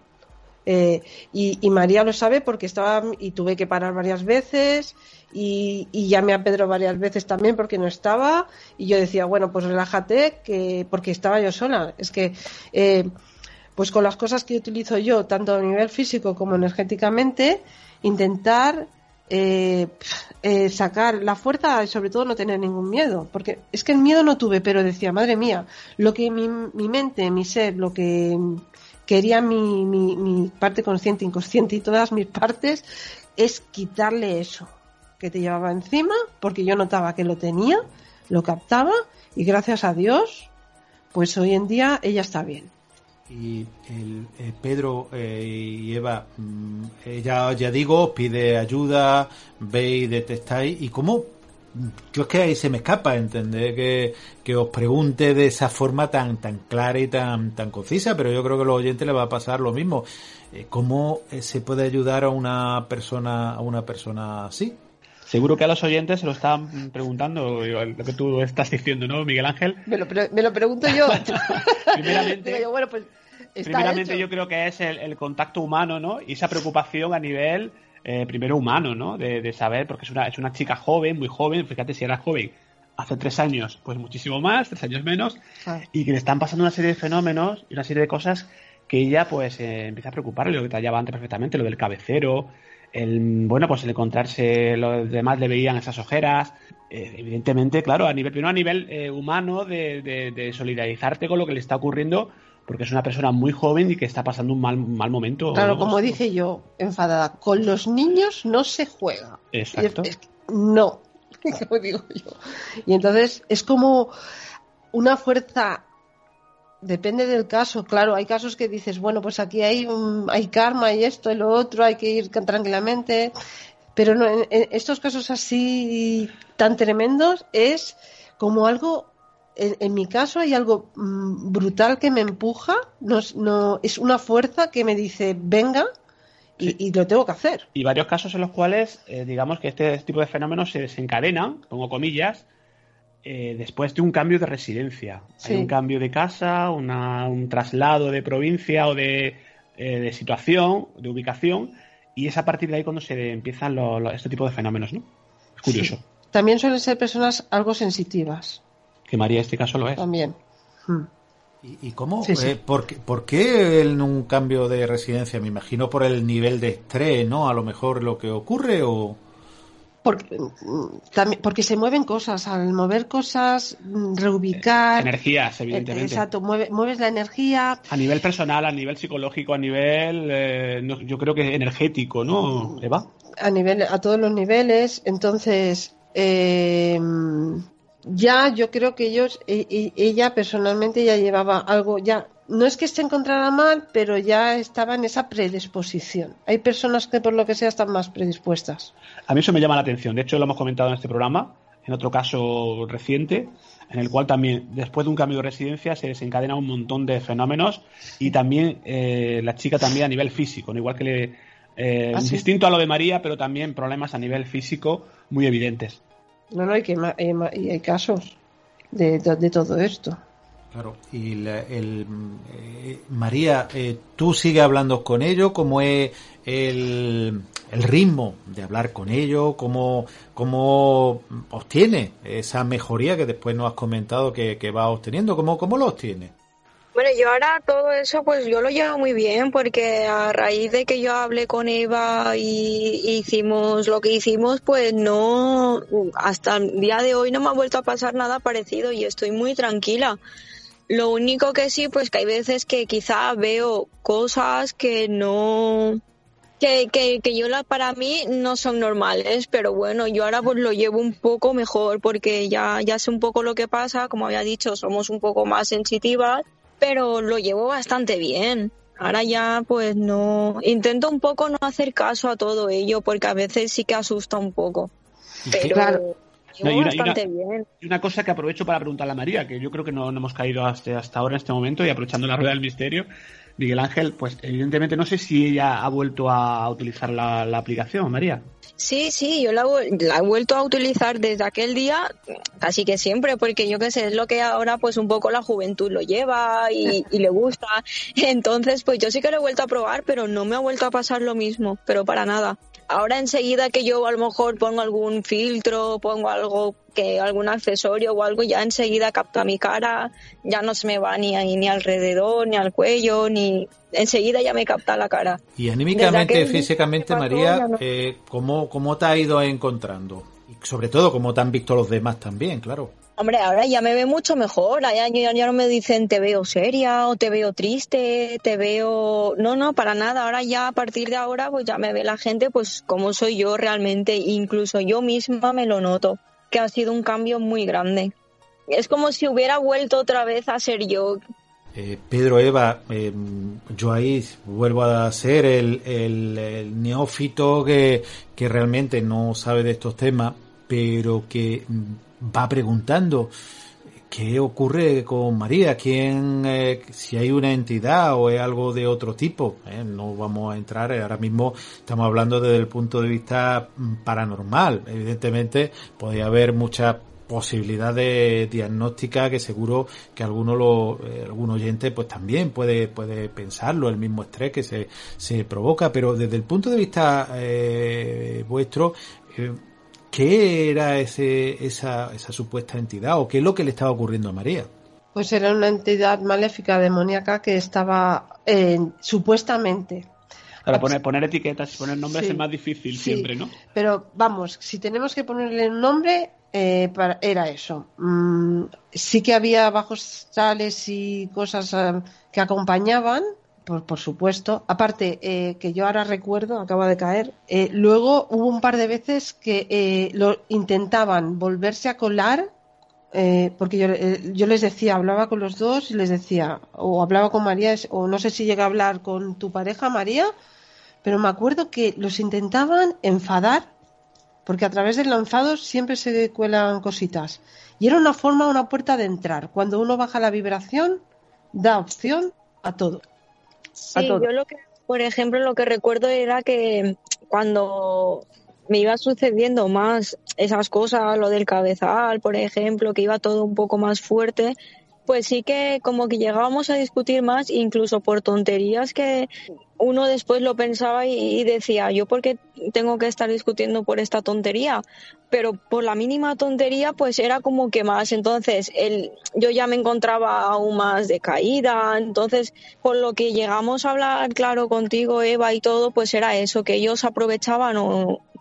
Eh, y, María lo sabe porque estaba y tuve que parar varias veces y, llamé a Pedro varias veces también porque no estaba y yo decía bueno pues relájate que porque estaba yo sola es que eh, pues con las cosas que utilizo yo tanto a nivel físico como energéticamente intentar eh, sacar la fuerza y sobre todo no tener ningún miedo porque es que el miedo no tuve pero decía madre mía lo que mi, mi mente mi ser lo que quería mi, mi, parte consciente, inconsciente y todas mis partes es quitarle eso que te llevaba encima, porque yo notaba que lo tenía, lo captaba y gracias a Dios, pues hoy en día ella está bien. Y el, eh, Pedro eh, y Eva, mm, ella ya digo, pide ayuda, ve y detectáis, ¿y cómo yo es que ahí se me escapa entender que, que, os pregunte de esa forma tan tan clara y tan tan concisa, pero yo creo que a los oyentes les va a pasar lo mismo. Eh, ¿Cómo eh, se puede ayudar a una persona a una persona así? Seguro que a los oyentes se lo están preguntando lo que tú estás diciendo, ¿no, Miguel Ángel? Me lo, me lo pregunto yo. primeramente, bueno, pues primeramente yo creo que es el, el contacto humano, ¿no? Y esa preocupación a nivel eh, primero humano, ¿no? De, saber, porque es una, es una chica joven, muy joven, fíjate si era joven hace tres años, pues muchísimo más, tres años menos, y que le están pasando una serie de fenómenos y una serie de cosas que ella pues eh, empieza a preocuparle, lo que tallaba antes perfectamente, lo del cabecero, el, bueno, pues el encontrarse, los demás le veían esas ojeras, eh, evidentemente, claro, a nivel, primero a nivel humano, de, de, solidarizarte con lo que le está ocurriendo, porque es una persona muy joven y que está pasando un mal, mal momento. Claro, como dije yo, enfadada, con los niños no se juega. Exacto. no, como digo yo. Y entonces es como una fuerza, depende del caso, claro, hay casos que dices, bueno, pues aquí hay, un, hay karma y esto y lo otro, hay que ir tranquilamente, pero no, en estos casos así tan tremendos es como algo en, mi caso hay algo mm, brutal que me empuja, no, no, es una fuerza que me dice, venga, y, lo tengo que hacer. Y varios casos en los cuales, eh, digamos que este tipo de fenómenos se desencadenan, pongo comillas, eh, después de un cambio de residencia. Hay un cambio de casa, un traslado de provincia o de, eh, situación, de ubicación, y es a partir de ahí cuando se empiezan este tipo de fenómenos, ¿no? Es curioso. También suelen ser personas algo sensitivas que María en este caso lo es. También. Hmm. ¿Y, cómo? Eh, ¿por, qué, en un cambio de residencia? Me imagino por el nivel de estrés, ¿no? A lo mejor lo que ocurre o... Porque, también, porque se mueven cosas, al mover cosas, reubicar. Energías, evidentemente. Exacto, mueves la energía. A nivel personal, a nivel psicológico, a nivel, eh, yo creo que energético, ¿no, Eva? A, nivel, a todos los niveles. Entonces, eh, ya yo creo que ellos, e- e- ella personalmente ya llevaba algo, ya no es que se encontrara mal, pero ya estaba en esa predisposición. Hay personas que por lo que sea están más predispuestas. A mí eso me llama la atención. De hecho, lo hemos comentado en este programa, en otro caso reciente, en el cual también, después de un cambio de residencia, se desencadena un montón de fenómenos y también eh, la chica también a nivel físico, ¿no? igual que le, eh, Ah, sí. distinto a lo de María, pero también problemas a nivel físico muy evidentes. No, no, hay que hay ma- y hay casos de, de- todo esto. Claro, y el, eh, María, eh, tú sigues hablando con ellos, ¿cómo es el, el ritmo de hablar con ellos? ¿Cómo, cómo obtiene esa mejoría que después nos has comentado que, que vas obteniendo? ¿Cómo, ¿Cómo lo obtiene? Bueno, yo ahora todo eso, pues yo lo llevo muy bien, porque a raíz de que yo hablé con Eva y hicimos lo que hicimos, pues no, hasta el día de hoy no me ha vuelto a pasar nada parecido y estoy muy tranquila. Lo único que sí, pues que hay veces que quizá veo cosas que no, que, que, que yo la, para mí no son normales, pero bueno, yo ahora pues lo llevo un poco mejor porque ya, ya sé un poco lo que pasa, como había dicho, somos un poco más sensitivas, pero lo llevo bastante bien. Ahora ya pues no, intento un poco no hacer caso a todo ello porque a veces sí que asusta un poco, pero Claro. llevo No, y una- y una- bastante bien. Y una cosa que aprovecho para preguntarle a María, que yo creo que no, no hemos caído hasta, hasta ahora en este momento, y aprovechando la rueda del misterio, Miguel Ángel, pues evidentemente no sé si ella ha vuelto a utilizar la, la aplicación, María. Sí, sí, yo la, la he vuelto a utilizar desde aquel día, casi que siempre, porque yo qué sé, es lo que ahora pues un poco la juventud lo lleva y, y le gusta. Entonces, pues yo sí que lo he vuelto a probar, pero no me ha vuelto a pasar lo mismo, pero para nada. Ahora enseguida que yo a lo mejor pongo algún filtro, pongo algo que algún accesorio o algo, ya enseguida capta mi cara, ya no se me va ni ahí ni alrededor, ni al cuello, ni enseguida ya me capta la cara. Y anímicamente, físicamente, María, no- eh, ¿cómo, ¿cómo te has ido encontrando? Sobre todo, ¿cómo te han visto los demás también, claro? Hombre, ahora ya me ve mucho mejor. Ya, ya- ya no me dicen te veo seria o te veo triste, te veo... No, no, para nada. Ahora ya a partir de ahora pues ya me ve la gente pues como soy yo realmente. Incluso yo misma me lo noto, que ha sido un cambio muy grande. Es como si hubiera vuelto otra vez a ser yo. Eh, Pedro, Eva, eh, yo ahí vuelvo a ser el, el- el neófito que, que realmente no sabe de estos temas, pero que va preguntando qué ocurre con María, quién, eh, si hay una entidad o es algo de otro tipo. Eh, No vamos a entrar, eh, ahora mismo estamos hablando desde el punto de vista mm, paranormal. Evidentemente, podría haber muchas posibilidades diagnósticas que seguro que alguno lo, eh, algún oyente pues también puede, puede pensarlo, el mismo estrés que se, se provoca, pero desde el punto de vista vuestro, ¿qué era ese, esa, esa supuesta entidad o qué es lo que le estaba ocurriendo a María? Pues era una entidad maléfica demoníaca que estaba eh, supuestamente. Para poner, poner etiquetas y poner nombres Sí. es más difícil Sí. siempre, ¿no? Pero vamos, si tenemos que ponerle un nombre, eh, para- era eso. Mm, sí que había bajos sales y cosas eh, que acompañaban, por, por supuesto. Aparte, eh, que yo ahora recuerdo, acaba de caer, eh, luego hubo un par de veces que eh, lo intentaban volverse a colar. porque yo, yo les decía, hablaba con los dos y les decía, o hablaba con María, o no sé si llega a hablar con tu pareja, María, pero me acuerdo que los intentaban enfadar porque a través del lanzado siempre se cuelan cositas. Y era una forma, una puerta de entrar. Cuando uno baja la vibración, da opción a todo. Sí, yo lo que, por ejemplo, lo que recuerdo era que cuando me iba sucediendo más esas cosas, lo del cabezal, por ejemplo, que iba todo un poco más fuerte, pues sí que como que llegábamos a discutir más, incluso por tonterías que uno después lo pensaba y, decía, yo por qué tengo que estar discutiendo por esta tontería, pero por la mínima tontería pues era como que más, entonces el, yo ya me encontraba aún más decaída, entonces por lo que llegamos a hablar, claro, contigo Eva y todo, pues era eso, que ellos aprovechaban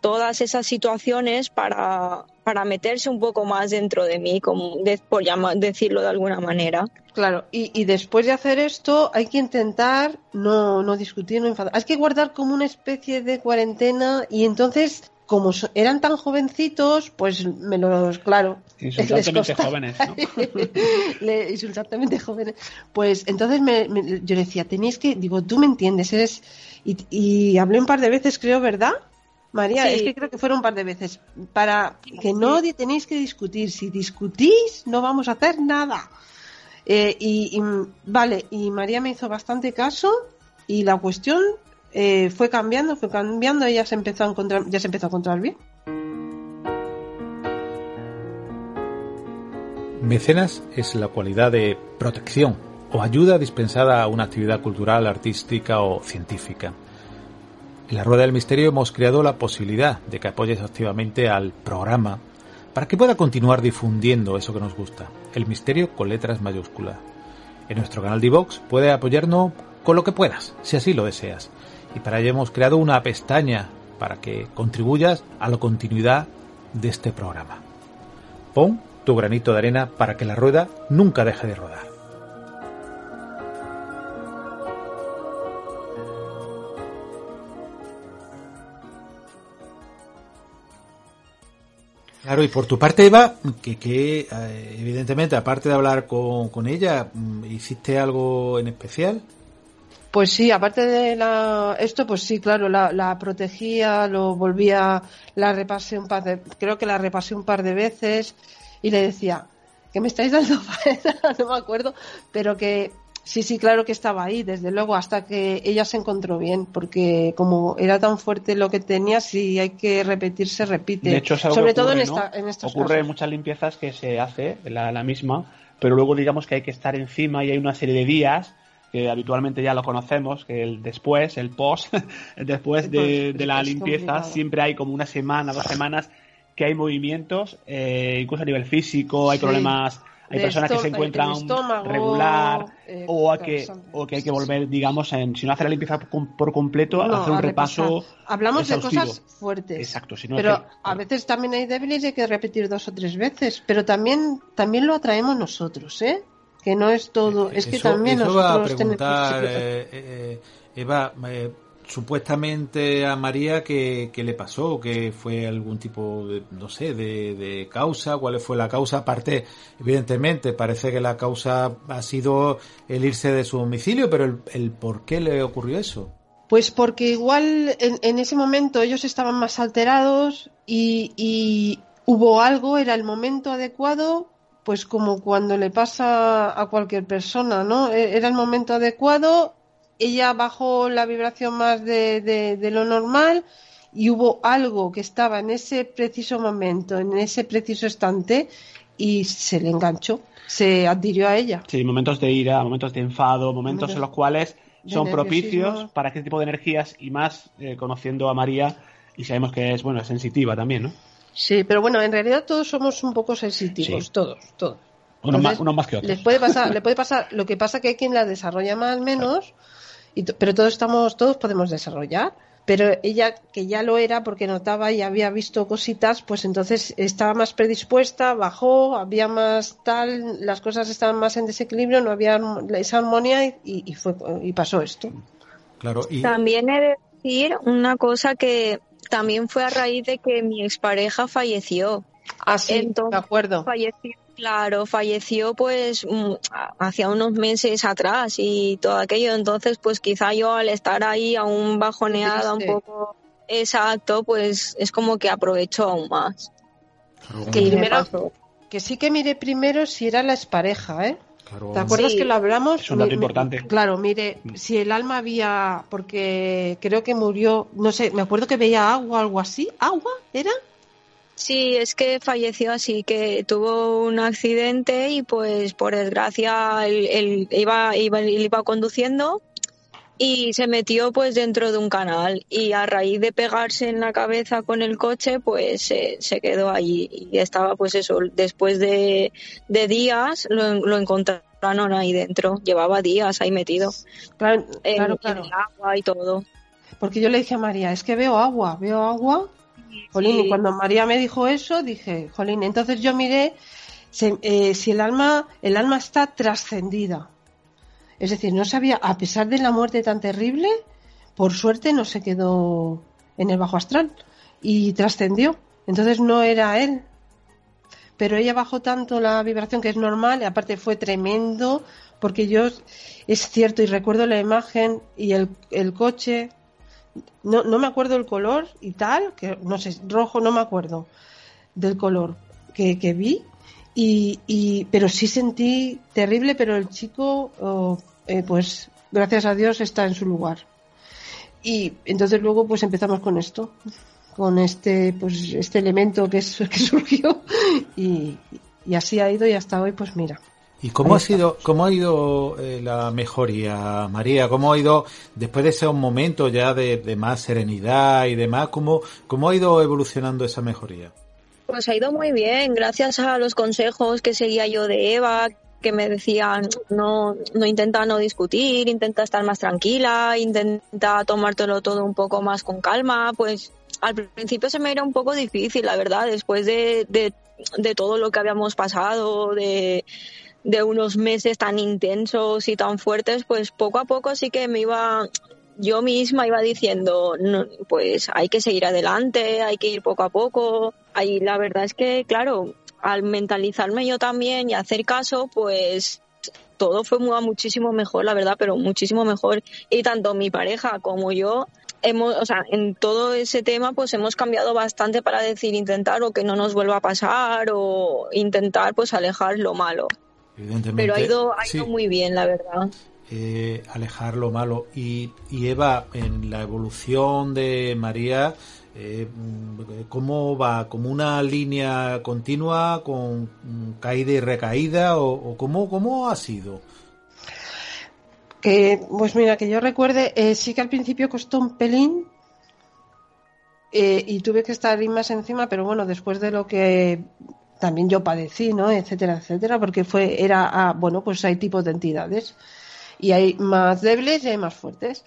todas esas situaciones para, para meterse un poco más dentro de mí, como de- por llama- decirlo de alguna manera. Claro, y, y después de hacer esto hay que intentar no, no discutir, no enfadar. Hay que guardar como una especie de cuarentena y entonces como eran tan jovencitos, pues me los, claro. Insultantemente jóvenes, ¿no? insultantemente jóvenes. Pues entonces me, yo decía, tenéis que, digo, tú me entiendes, eres. Y, hablé un par de veces, creo, ¿verdad? María, es que creo que fueron un par de veces. Para que no tenéis que discutir. Si discutís, no vamos a hacer nada. Eh, y, vale, y María me hizo bastante caso y la cuestión eh, fue cambiando, fue cambiando y ya se empezó a encontrar, ya se empezó a encontrar bien. Mecenas es la cualidad de protección o ayuda dispensada a una actividad cultural, artística o científica. En la Rueda del Misterio hemos creado la posibilidad de que apoyes activamente al programa para que pueda continuar difundiendo eso que nos gusta, el misterio con letras mayúsculas. En nuestro canal de Vox puedes apoyarnos con lo que puedas, si así lo deseas. Y para ello hemos creado una pestaña para que contribuyas a la continuidad de este programa. Pon tu granito de arena para que la rueda nunca deje de rodar. Claro, y por tu parte, Eva, que, que eh, evidentemente, aparte de hablar con, ella, mm, ¿hiciste algo en especial? Pues sí, aparte de la, esto, pues sí, claro, la, protegía, lo volvía, la repasé un par de, creo que la repasé un par de veces y le decía que me estáis dando no me acuerdo, pero que Sí, sí, claro que estaba ahí, desde luego, hasta que ella se encontró bien, porque como era tan fuerte lo que tenía, si hay que repetir, se repite. De hecho, Sobre todo en, esta, en estos Ocurre muchas limpiezas que se hace, la, la misma, pero luego digamos que hay que estar encima y hay una serie de días que habitualmente ya lo conocemos, que el después, el post, después de, de la limpieza, siempre hay como una semana, dos semanas que hay movimientos, eh, incluso a nivel físico, hay problemas hay personas que se encuentran regular eh, o, a que, o que hay que volver, digamos, en, si no hace la limpieza por, completo, hacer un repaso. Hablamos de cosas fuertes. Exacto, pero a veces también hay débiles y hay que repetir dos o tres veces, pero también, también lo atraemos nosotros, ¿eh? Que no es todo, es que también nosotros tenemos. Eh, eh, Eva, supuestamente a María qué, le pasó, que fue algún tipo de, no sé, de, causa, cuál fue la causa, aparte, evidentemente, parece que la causa ha sido el irse de su domicilio, pero el, por qué le ocurrió eso. Pues porque igual en, ese momento ellos estaban más alterados y, y hubo algo, era el momento adecuado, pues como cuando le pasa a cualquier persona, ¿no? E, era el momento adecuado ella bajó la vibración más de, de, lo normal y hubo algo que estaba en ese preciso momento, en ese preciso instante y se le enganchó, se adhirió a ella. Sí, momentos de ira, momentos de enfado, momentos, en los cuales son propicios para este tipo de energías y más eh, conociendo a María y sabemos que es bueno sensitiva también, ¿no? Sí, pero bueno, en realidad todos somos un poco sensitivos, todos, todos. Uno, más, uno más que otros. Les puede pasar, le puede pasar, lo que pasa que hay quien la desarrolla más menos pero todos estamos, todos podemos desarrollar. Pero ella, que ya lo era porque notaba y había visto cositas, pues entonces estaba más predispuesta, bajó, había más tal, las cosas estaban más en desequilibrio, no había esa armonía y, fue, y pasó esto. Claro, y... También he de decir una cosa que también fue a raíz de que mi expareja falleció. Ah, sí, de acuerdo. Falleció Claro, falleció pues mm, hacia unos meses atrás y todo aquello. Entonces, pues quizá yo al estar ahí aún bajoneada un poco exacto, pues es como que aprovecho aún más. Que, que sí que miré primero si era la expareja, ¿eh? ¿Te acuerdas que lo hablamos? Es un dato importante. claro, mire, mm. si el alma había, porque creo que murió, no sé, me acuerdo que veía agua o algo así. ¿Agua era? Sí, es que falleció así, que tuvo un accidente y pues por desgracia él, iba, iba, iba conduciendo y se metió pues dentro de un canal y a raíz de pegarse en la cabeza con el coche pues se quedó allí y estaba pues eso, después de, días lo, lo, encontraron ahí dentro, llevaba días ahí metido claro, claro, claro. el agua y todo. Porque yo le dije a María, es que veo agua, veo agua Jolín, y cuando María me dijo eso, dije, Jolín, entonces yo miré eh, si el alma, el alma está trascendida. Es decir, no sabía, a pesar de la muerte tan terrible, por suerte no se quedó en el bajo astral. y trascendió. Entonces no era él. Pero ella bajó tanto la vibración que es normal, y aparte fue tremendo, porque yo, es cierto, y recuerdo la imagen y el, el coche, no, no me acuerdo el color y tal, que no sé, rojo, no me acuerdo del color que, que vi, y, y, pero sí sentí terrible, pero el chico, oh, eh, pues gracias a Dios está en su lugar. Y entonces luego pues empezamos con esto, con este pues este elemento que, es, que surgió y, y así ha ido y hasta hoy pues mira. ¿Y cómo ha sido, cómo ha ido eh, la mejoría, María? ¿Cómo ha ido, después de ese momento ya de, de, más serenidad y demás, cómo, cómo ha ido evolucionando esa mejoría? Pues ha ido muy bien, gracias a los consejos que seguía yo de Eva, que me decían, no, no intenta no discutir, intenta estar más tranquila, intenta tomártelo todo un poco más con calma, pues al principio se me era un poco difícil, la verdad, después de, de, de todo lo que habíamos pasado, de, de unos meses tan intensos y tan fuertes, pues poco a poco sí que me iba, yo misma iba diciendo, no, pues hay que seguir adelante, hay que ir poco a poco. Ahí la verdad es que, claro, al mentalizarme yo también y hacer caso, pues todo fue muchísimo mejor, la verdad, pero muchísimo mejor. Y tanto mi pareja como yo hemos, o sea, en todo ese tema, pues hemos cambiado bastante para decir intentar o que no nos vuelva a pasar o intentar, pues alejar lo malo. Pero ha ido, ha ido sí. muy bien, la verdad. Eh, alejar lo malo. Y, y, Eva, en la evolución de María, eh, ¿cómo va? ¿Como una línea continua con caída y recaída? ¿O, o cómo, cómo ha sido? Que, pues mira, que yo recuerde, eh, sí que al principio costó un pelín eh, y tuve que estar más encima, pero bueno, después de lo que también yo padecí, ¿no? etcétera, etcétera, porque fue, era, ah, bueno, pues hay tipos de entidades y hay más débiles y hay más fuertes.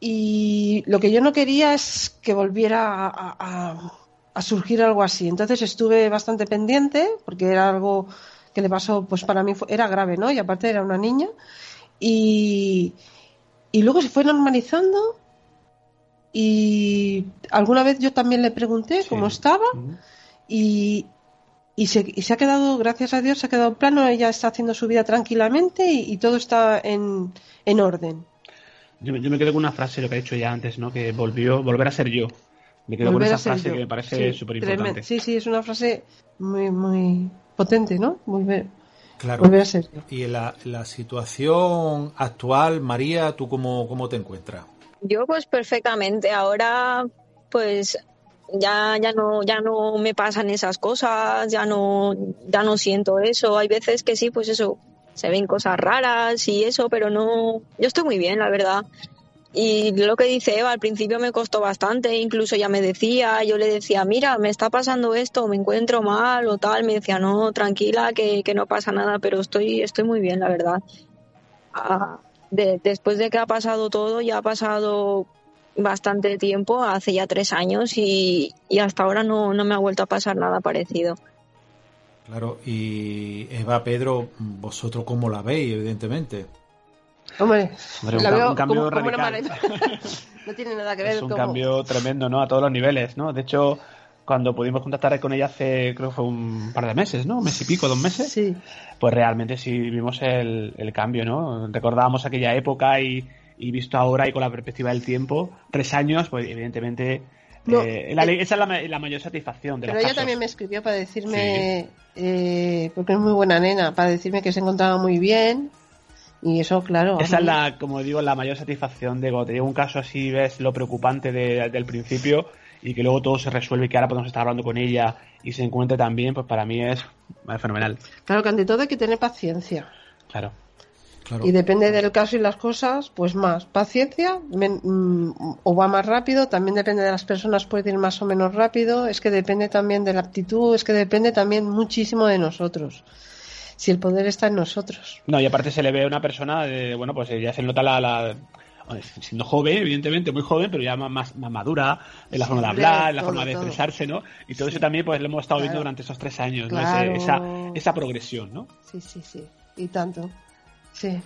Y lo que yo no quería es que volviera a, a, a, surgir algo así. Entonces estuve bastante pendiente porque era algo que le pasó, pues para mí fue, era grave, ¿no? Y aparte era una niña. Y, y luego se fue normalizando y alguna vez yo también le pregunté sí. cómo estaba y, y se, y se, ha quedado, gracias a Dios, se ha quedado plano, ella está haciendo su vida tranquilamente y, y todo está en, en orden. Yo, yo, me quedo con una frase, lo que he dicho ya antes, ¿no? Que volvió, volver a ser yo. Me quedo volver con esa frase yo. que me parece súper sí, importante. Sí, sí, es una frase muy, muy potente, ¿no? Volver, claro. volver a ser yo. Y en la, la situación actual, María, ¿tú cómo, cómo te encuentras? Yo pues perfectamente. Ahora pues ya ya no ya no me pasan esas cosas ya no ya no siento eso. Hay veces que sí pues eso se ven cosas raras y eso pero no yo estoy muy bien la verdad. Y lo que dice Eva al principio me costó bastante incluso ya me decía yo le decía mira me está pasando esto me encuentro mal o tal me decía no tranquila que, que no pasa nada pero estoy estoy muy bien la verdad. Ah, de, después de que ha pasado todo ya ha pasado bastante tiempo, hace ya tres años, y, y hasta ahora no, no, me ha vuelto a pasar nada parecido. Claro, y Eva, Pedro, ¿vosotros cómo la veis, evidentemente? Hombre, Hombre la un, veo un cambio como, radical. Como no tiene nada que ver. Es un como... cambio tremendo, ¿no? A todos los niveles, ¿no? De hecho, cuando pudimos contactar con ella hace, creo que fue un par de meses, ¿no? Un mes y pico, dos meses. Sí. Pues realmente sí vimos el, el cambio, ¿no? Recordábamos aquella época y y visto ahora y con la perspectiva del tiempo, tres años, pues evidentemente no, eh, la, esa es la, la, mayor satisfacción. De pero ella casos. también me escribió para decirme, sí. eh, porque es muy buena nena, para decirme que se encontraba muy bien. Y eso, claro. Esa es la, como digo, la mayor satisfacción de cuando te llega un caso así, ves lo preocupante de, del principio y que luego todo se resuelve y que ahora podemos estar hablando con ella y se encuentre también, pues para mí es, es fenomenal. Claro que ante todo hay que tener paciencia. Claro. Claro. Y depende del caso y las cosas, pues más paciencia men, mm, o va más rápido, también depende de las personas, puede ir más o menos rápido, es que depende también de la aptitud, es que depende también muchísimo de nosotros. Si el poder está en nosotros. No, y aparte se le ve a una persona, de, bueno, pues ya se nota la, la siendo joven, evidentemente, muy joven, pero ya más, más madura en la forma de hablar, en la todo, forma de expresarse, ¿no? Y todo sí. eso también pues lo hemos estado claro. viendo durante esos tres años, claro. ¿no? Ese, esa, esa progresión, ¿no? Sí, sí, sí. Y tanto. Sí.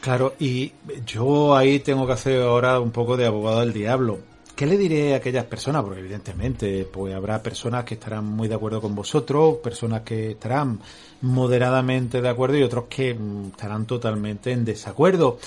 claro, y yo ahí tengo que hacer ahora un poco de abogado del diablo. ¿qué le diré a aquellas personas? Porque evidentemente, pues habrá personas que estarán muy de acuerdo con vosotros, personas que estarán moderadamente de acuerdo y otros que mm, estarán totalmente en desacuerdo.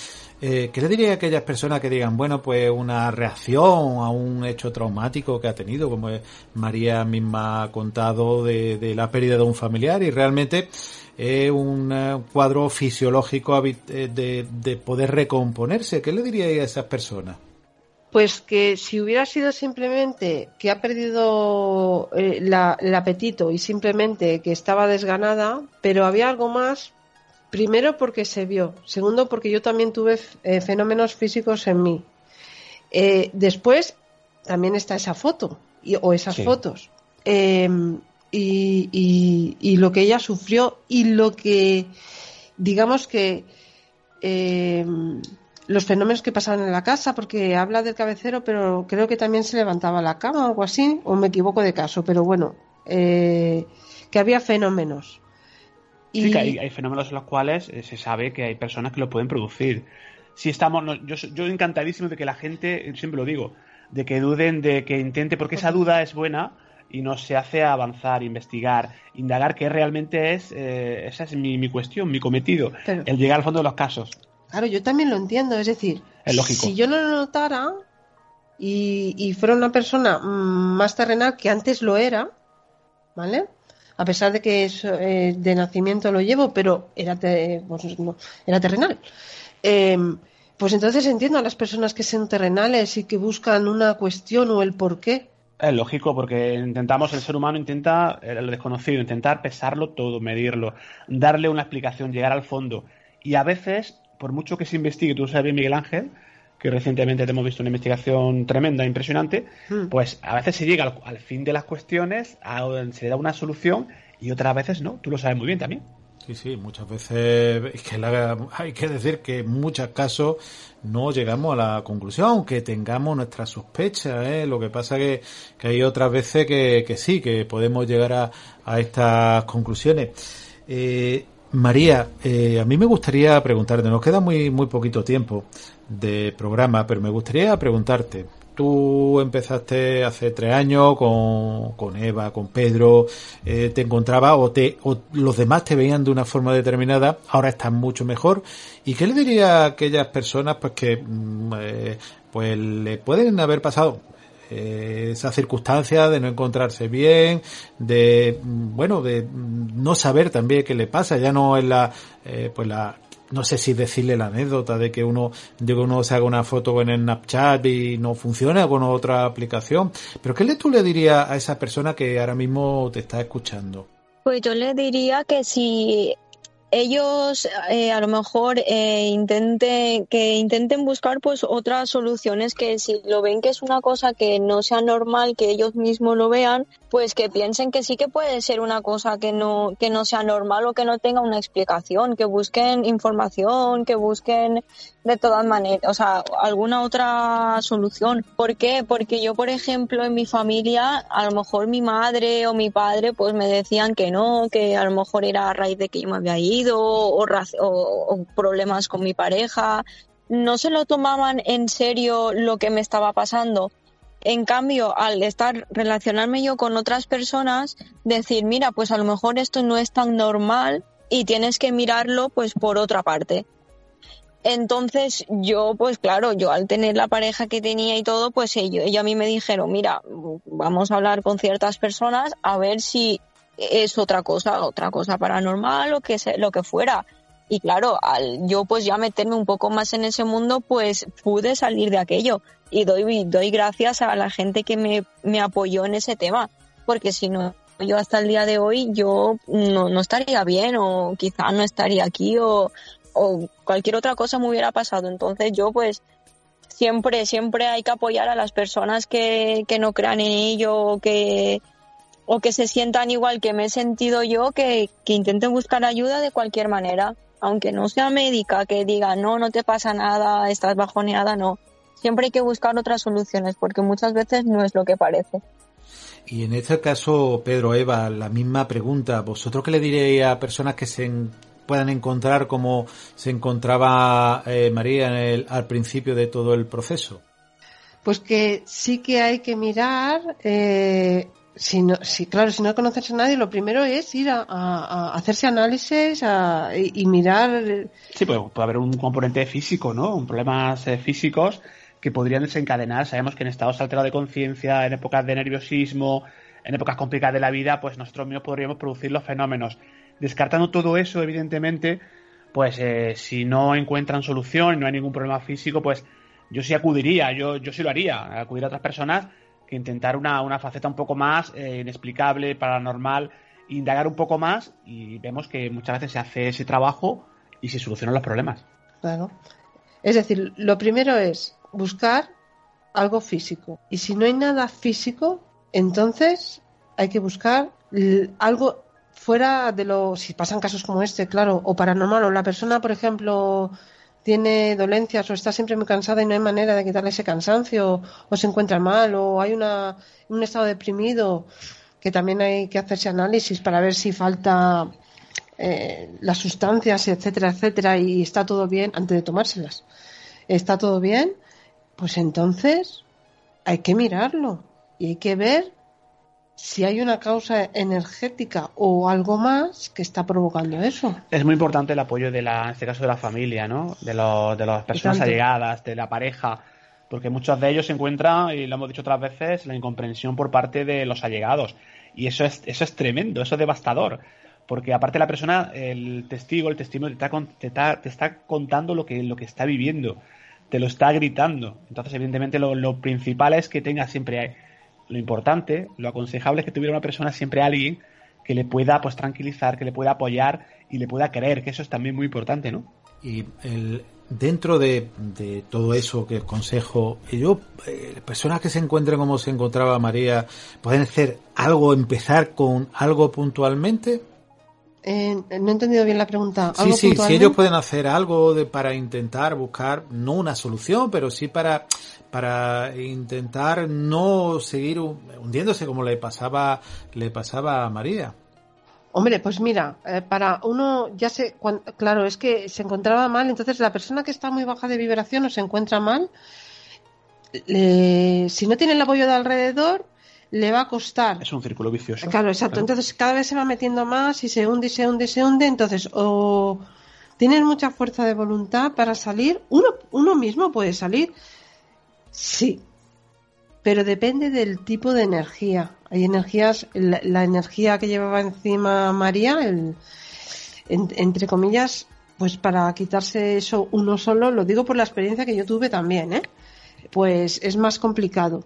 Eh, ¿Qué le diría a aquellas personas que digan, bueno, pues una reacción a un hecho traumático que ha tenido, como María misma ha contado de, de la pérdida de un familiar y realmente es un eh, cuadro fisiológico eh, de, de poder recomponerse? ¿Qué le diría a esas personas? Pues que si hubiera sido simplemente que ha perdido eh, la, el apetito y simplemente que estaba desganada, pero había algo más, primero porque se vio, segundo porque yo también tuve eh, fenómenos físicos en mí. Eh, después también está esa foto y, o esas Sí. fotos. Y, y- y lo que ella sufrió y lo que, digamos que, em, los fenómenos que pasaban en la casa, porque habla del cabecero, pero creo que también se levantaba la cama o algo así, o me equivoco de caso, pero bueno, eh, que había fenómenos. Sí, que hay, hay fenómenos en los cuales eh, se sabe que hay personas que lo pueden producir. Si estamos, no, yo, yo encantadísimo de que la gente, siempre lo digo, de que duden, de que intente, porque esa duda es buena y nos se hace avanzar, investigar, indagar qué realmente es, eh, esa es mi, mi cuestión, mi cometido, Pero- el llegar al fondo de los casos. Claro, yo también lo entiendo. Es decir, Es lógico. si yo no lo notara y, y fuera una persona mm, más terrenal que antes lo era, ¿vale? A pesar de que es, eh, de nacimiento lo llevo, pero era, te- pues, no, era terrenal. Em, pues entonces entiendo a las personas que son terrenales y que buscan una cuestión o el por qué. Es lógico, porque intentamos, el ser humano intenta eh, lo desconocido, intentar pesarlo todo, medirlo, darle una explicación, llegar al fondo. Y a veces, por mucho que se investigue, tú sabes bien, Miguel Ángel, que recientemente te hemos visto una investigación tremenda, impresionante, Hmm. pues a veces se llega al, al fin de las cuestiones, a- se le da una solución y otras veces no. Tú lo sabes muy bien también. Sí, sí, muchas veces es que la- hay que decir que en muchos casos no llegamos a la conclusión, aunque tengamos nuestras sospechas. ¿eh? Lo que pasa que, que hay otras veces que, que sí, que podemos llegar a, a estas conclusiones. Eh, María, eh, a mí me gustaría preguntarte, nos queda muy, muy poquito tiempo de programa, pero me gustaría preguntarte, tú empezaste hace tres años con, con Eva, con Pedro, eh, te encontrabas o, te, o los demás te veían de una forma determinada, ahora estás mucho mejor. ¿Y qué le diría a aquellas personas pues que mm, eh, pues le pueden haber pasado eh, esa circunstancia de no encontrarse bien, de mm, bueno, de mm, no saber también qué le pasa, ya no es la eh, pues la no sé si decirle la anécdota de que uno de uno se haga una foto en el Snapchat y no funciona con otra aplicación, pero ¿qué le tú le dirías a esa persona que ahora mismo te está escuchando? Pues yo le diría que si ellos eh, a lo mejor eh, intenten que intenten buscar pues otras soluciones que si lo ven que es una cosa que no sea normal que ellos mismos lo vean pues que piensen que sí que puede ser una cosa que no que no sea normal o que no tenga una explicación que busquen información que busquen de todas maneras o sea alguna otra solución ¿por qué? porque yo por ejemplo en mi familia a lo mejor mi madre o mi padre pues me decían que no que a lo mejor era a raíz de que yo me había ido o, raz- o- o problemas con mi pareja no se lo tomaban en serio lo que me estaba pasando en cambio, al estar relacionarme yo con otras personas, decir, mira, pues a lo mejor esto no es tan normal y tienes que mirarlo pues por otra parte. Entonces yo, pues claro, yo al tener la pareja que tenía y todo, pues ellos, ellos a mí me dijeron, mira, vamos a hablar con ciertas personas a ver si es otra cosa, otra cosa paranormal o que se, lo que fuera. Y claro, al yo pues ya meterme un poco más en ese mundo, pues pude salir de aquello. Y doy, doy gracias a la gente que me, me apoyó en ese tema. Porque si no, yo hasta el día de hoy, yo no, no estaría bien o quizá no estaría aquí o, o cualquier otra cosa me hubiera pasado. Entonces yo pues siempre, siempre hay que apoyar a las personas que, que no crean en ello o que, o que se sientan igual que me he sentido yo, que, que intenten buscar ayuda de cualquier manera. Aunque no sea médica, que diga, no, no te pasa nada, estás bajoneada, no. Siempre hay que buscar otras soluciones, porque muchas veces no es lo que parece. Y en este caso, Pedro, Eva, la misma pregunta. ¿Vosotros qué le diréis a personas que se en- puedan encontrar como se encontraba eh, María en el- al principio de todo el proceso? Pues que sí que hay que mirar, eh, si no, claro, si no conoces a nadie, lo primero es ir a, hacerse análisis a- y, mirar. Sí, pues puede haber un componente físico, ¿no? Un problemas eh, físicos que podrían desencadenar. Sabemos que en estados alterados de conciencia, en épocas de nerviosismo, en épocas complicadas de la vida, pues nosotros mismos podríamos producir los fenómenos. Descartando todo eso, evidentemente, pues eh, si no encuentran solución, no hay ningún problema físico, pues yo sí acudiría, yo, yo sí lo haría, acudir a otras personas intentar una, una faceta un poco más eh, inexplicable, paranormal, indagar un poco más y vemos que muchas veces se hace ese trabajo y se solucionan los problemas. Claro. Es decir, lo primero es buscar algo físico. Y si no hay nada físico, entonces hay que buscar algo fuera de lo. Si pasan casos como este, claro, o paranormal, o la persona, por ejemplo, tiene dolencias o está siempre muy cansada y no hay manera de quitarle ese cansancio, o se encuentra mal, o hay una, un estado deprimido, que también hay que hacerse análisis para ver si falta eh, las sustancias, etcétera, etcétera, y está todo bien antes de tomárselas. Está todo bien, pues entonces hay que mirarlo y hay que ver si hay una causa energética o algo más que está provocando eso. Es muy importante el apoyo de la, en este caso de la familia, ¿no? De, los, de las personas allegadas, de la pareja, porque muchos de ellos se encuentran, y lo hemos dicho otras veces, la incomprensión por parte de los allegados. Y eso es, eso es tremendo, eso es devastador. Porque aparte la persona, el testigo, el testimonio te está, con- te está, te está contando lo que, lo que está viviendo, te lo está gritando. Entonces, evidentemente, lo, lo principal es que tenga siempre lo importante, lo aconsejable es que tuviera una persona siempre alguien que le pueda pues tranquilizar, que le pueda apoyar y le pueda creer, que eso es también muy importante, ¿no? Y el, dentro de, de todo eso que os consejo, yo, eh, personas que se encuentren como se encontraba María, ¿pueden hacer algo, empezar con algo puntualmente? Eh, no he entendido bien la pregunta. Sí, ¿Algo sí, si ellos pueden hacer algo de, para intentar buscar, no una solución, pero sí para, para intentar no seguir hu- hundiéndose como le pasaba, le pasaba a María. Hombre, pues mira, eh, para uno ya cuan- claro, es que se encontraba mal, entonces la persona que está muy baja de vibración o se encuentra mal, le- si no tiene el apoyo de alrededor, le va a costar. Es un círculo vicioso. Claro, exacto. Entonces cada vez se va metiendo más y se hunde y se hunde y se hunde. Entonces, o tienes mucha fuerza de voluntad para salir, uno, uno mismo puede salir, sí, pero depende del tipo de energía. Hay energías, la, la energía que llevaba encima María, el, en- entre comillas, pues para quitarse eso uno solo, lo digo por la experiencia que yo tuve también, ¿eh? Pues es más complicado.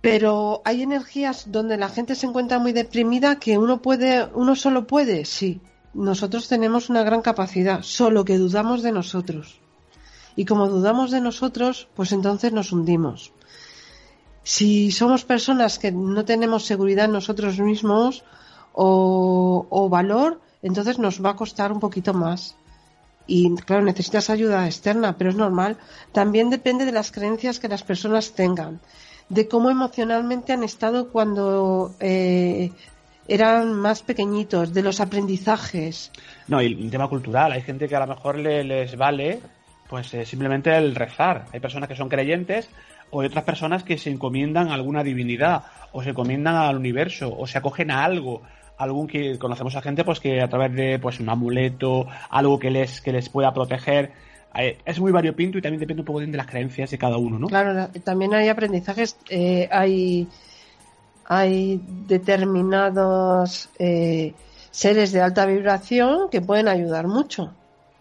Pero hay energías donde la gente se encuentra muy deprimida que uno puede, uno solo puede, sí. Nosotros tenemos una gran capacidad, solo que dudamos de nosotros. Y como dudamos de nosotros, pues entonces nos hundimos. Si somos personas que no tenemos seguridad en nosotros mismos o, o valor, entonces nos va a costar un poquito más. Y claro, necesitas ayuda externa, pero es normal. También depende de las creencias que las personas tengan, de cómo emocionalmente han estado cuando eh, eran más pequeñitos, de los aprendizajes. No, y el tema cultural, hay gente que a lo mejor le- les vale pues eh, simplemente el rezar. Hay personas que son creyentes o hay otras personas que se encomiendan a alguna divinidad o se encomiendan al universo o se acogen a algo. Algún que conocemos a gente pues que a través de pues un amuleto, algo que les que les pueda proteger, es muy variopinto y también depende un poco de las creencias de cada uno, ¿no? Claro, la- también hay aprendizajes, eh, hay, hay determinados eh, seres de alta vibración que pueden ayudar mucho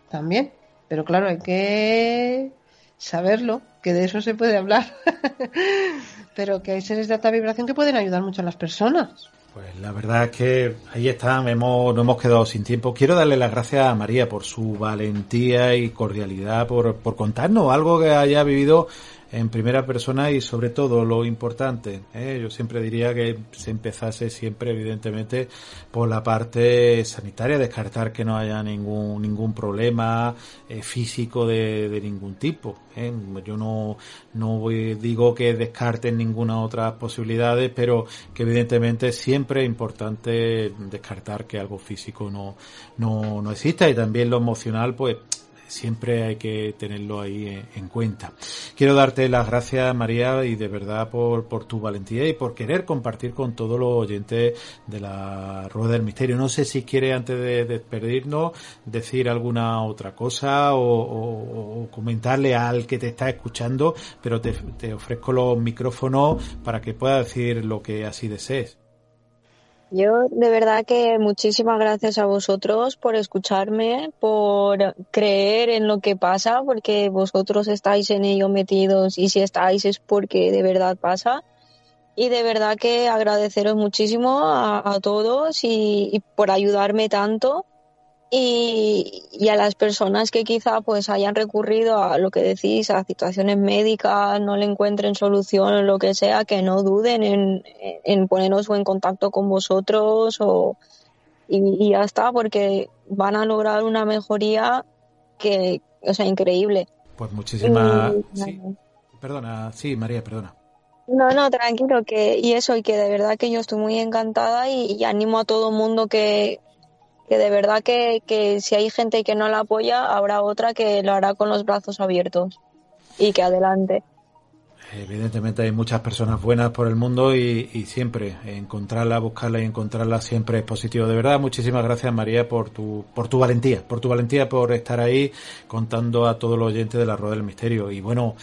también. Pero claro, hay que saberlo, que de eso se puede hablar. Pero que hay seres de alta vibración que pueden ayudar mucho a las personas. Pues la verdad es que ahí está, hemos, no hemos quedado sin tiempo. Quiero darle las gracias a María por su valentía y cordialidad, por, por contarnos algo que haya vivido en primera persona y sobre todo lo importante. ¿eh? Yo siempre diría que se empezase siempre, evidentemente, por la parte sanitaria, descartar que no haya ningún ningún problema eh, físico de, de ningún tipo. ¿eh? Yo no, no digo que descarten ninguna otra posibilidades, pero que evidentemente siempre es importante descartar que algo físico no, no, no exista y también lo emocional, pues siempre hay que tenerlo ahí en, cuenta. Quiero darte las gracias, María, y de verdad por, por tu valentía y por querer compartir con todos los oyentes de la Rueda del Misterio. No sé si quiere, antes de despedirnos, decir alguna otra cosa o, comentarle al que te está escuchando, pero te, te ofrezco los micrófonos para que pueda decir lo que así desees. Yo de verdad que muchísimas gracias a vosotros por escucharme, por creer en lo que pasa, porque vosotros estáis en ello metidos y si estáis es porque de verdad pasa. Y de verdad que agradeceros muchísimo a, todos y por ayudarme tanto y, a las personas que quizá pues hayan recurrido a lo que decís, a situaciones médicas, no le encuentren solución o lo que sea, que no duden en, en ponernos en contacto con vosotros o, y, ya está, porque van a lograr una mejoría que, o sea, increíble. Pues muchísimas... Perdona, sí, María, perdona. No, no, tranquilo, que y eso, y que de verdad que yo estoy muy encantada y, y animo a todo mundo que, que de verdad que, que si hay gente que no la apoya, habrá otra que lo hará con los brazos abiertos y que adelante. Evidentemente hay muchas personas buenas por el mundo y, y, siempre encontrarla, buscarla y encontrarla siempre es positivo. De verdad, muchísimas gracias María por tu, por tu valentía, por tu valentía por estar ahí contando a todos los oyentes de la Rueda del Misterio. Y bueno,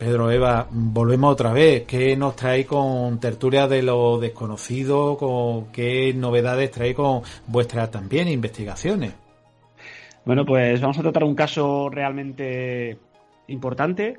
Pedro, Eva, volvemos otra vez. ¿Qué nos trae con tertulia de lo desconocido? Con ¿Qué novedades trae con vuestras también investigaciones? Bueno, pues vamos a tratar un caso realmente importante.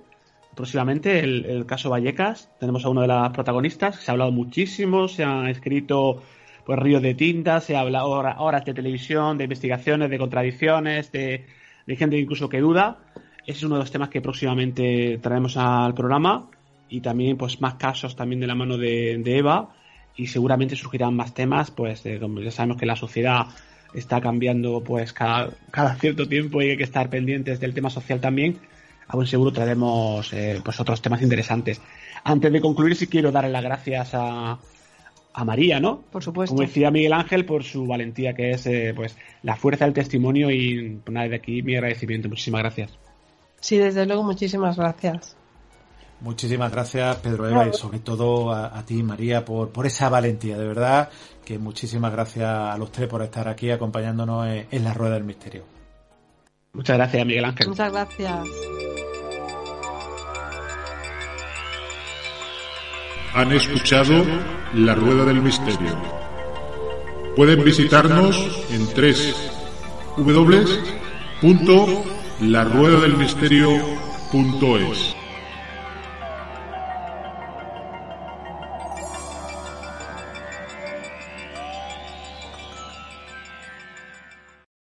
Próximamente, el, caso Vallecas. Tenemos a uno de las protagonistas. Se ha hablado muchísimo, se han escrito pues ríos de tinta, se ha hablado horas de televisión, de investigaciones, de contradicciones, de gente incluso que duda. Ese es uno de los temas que próximamente traemos al programa y también pues más casos también de la mano de, Eva y seguramente surgirán más temas pues ya sabemos que la sociedad está cambiando pues cada, cierto tiempo y hay que estar pendientes del tema social también a buen seguro traeremos eh, pues otros temas interesantes antes de concluir sí quiero darle las gracias a, a María, ¿no? Por supuesto. Como decía Miguel Ángel, por su valentía, que es eh, pues la fuerza del testimonio y pues, nada, de aquí mi agradecimiento. Muchísimas gracias. Sí, desde luego, muchísimas gracias. Muchísimas gracias, Pedro Eva, y sobre todo a, ti, María, por, por esa valentía, de verdad, que muchísimas gracias a los tres por estar aquí acompañándonos en, la Rueda del Misterio. Muchas gracias, Miguel Ángel. Muchas gracias. Han escuchado La Rueda del Misterio. Pueden visitarnos en tres w la rueda del misterio.es.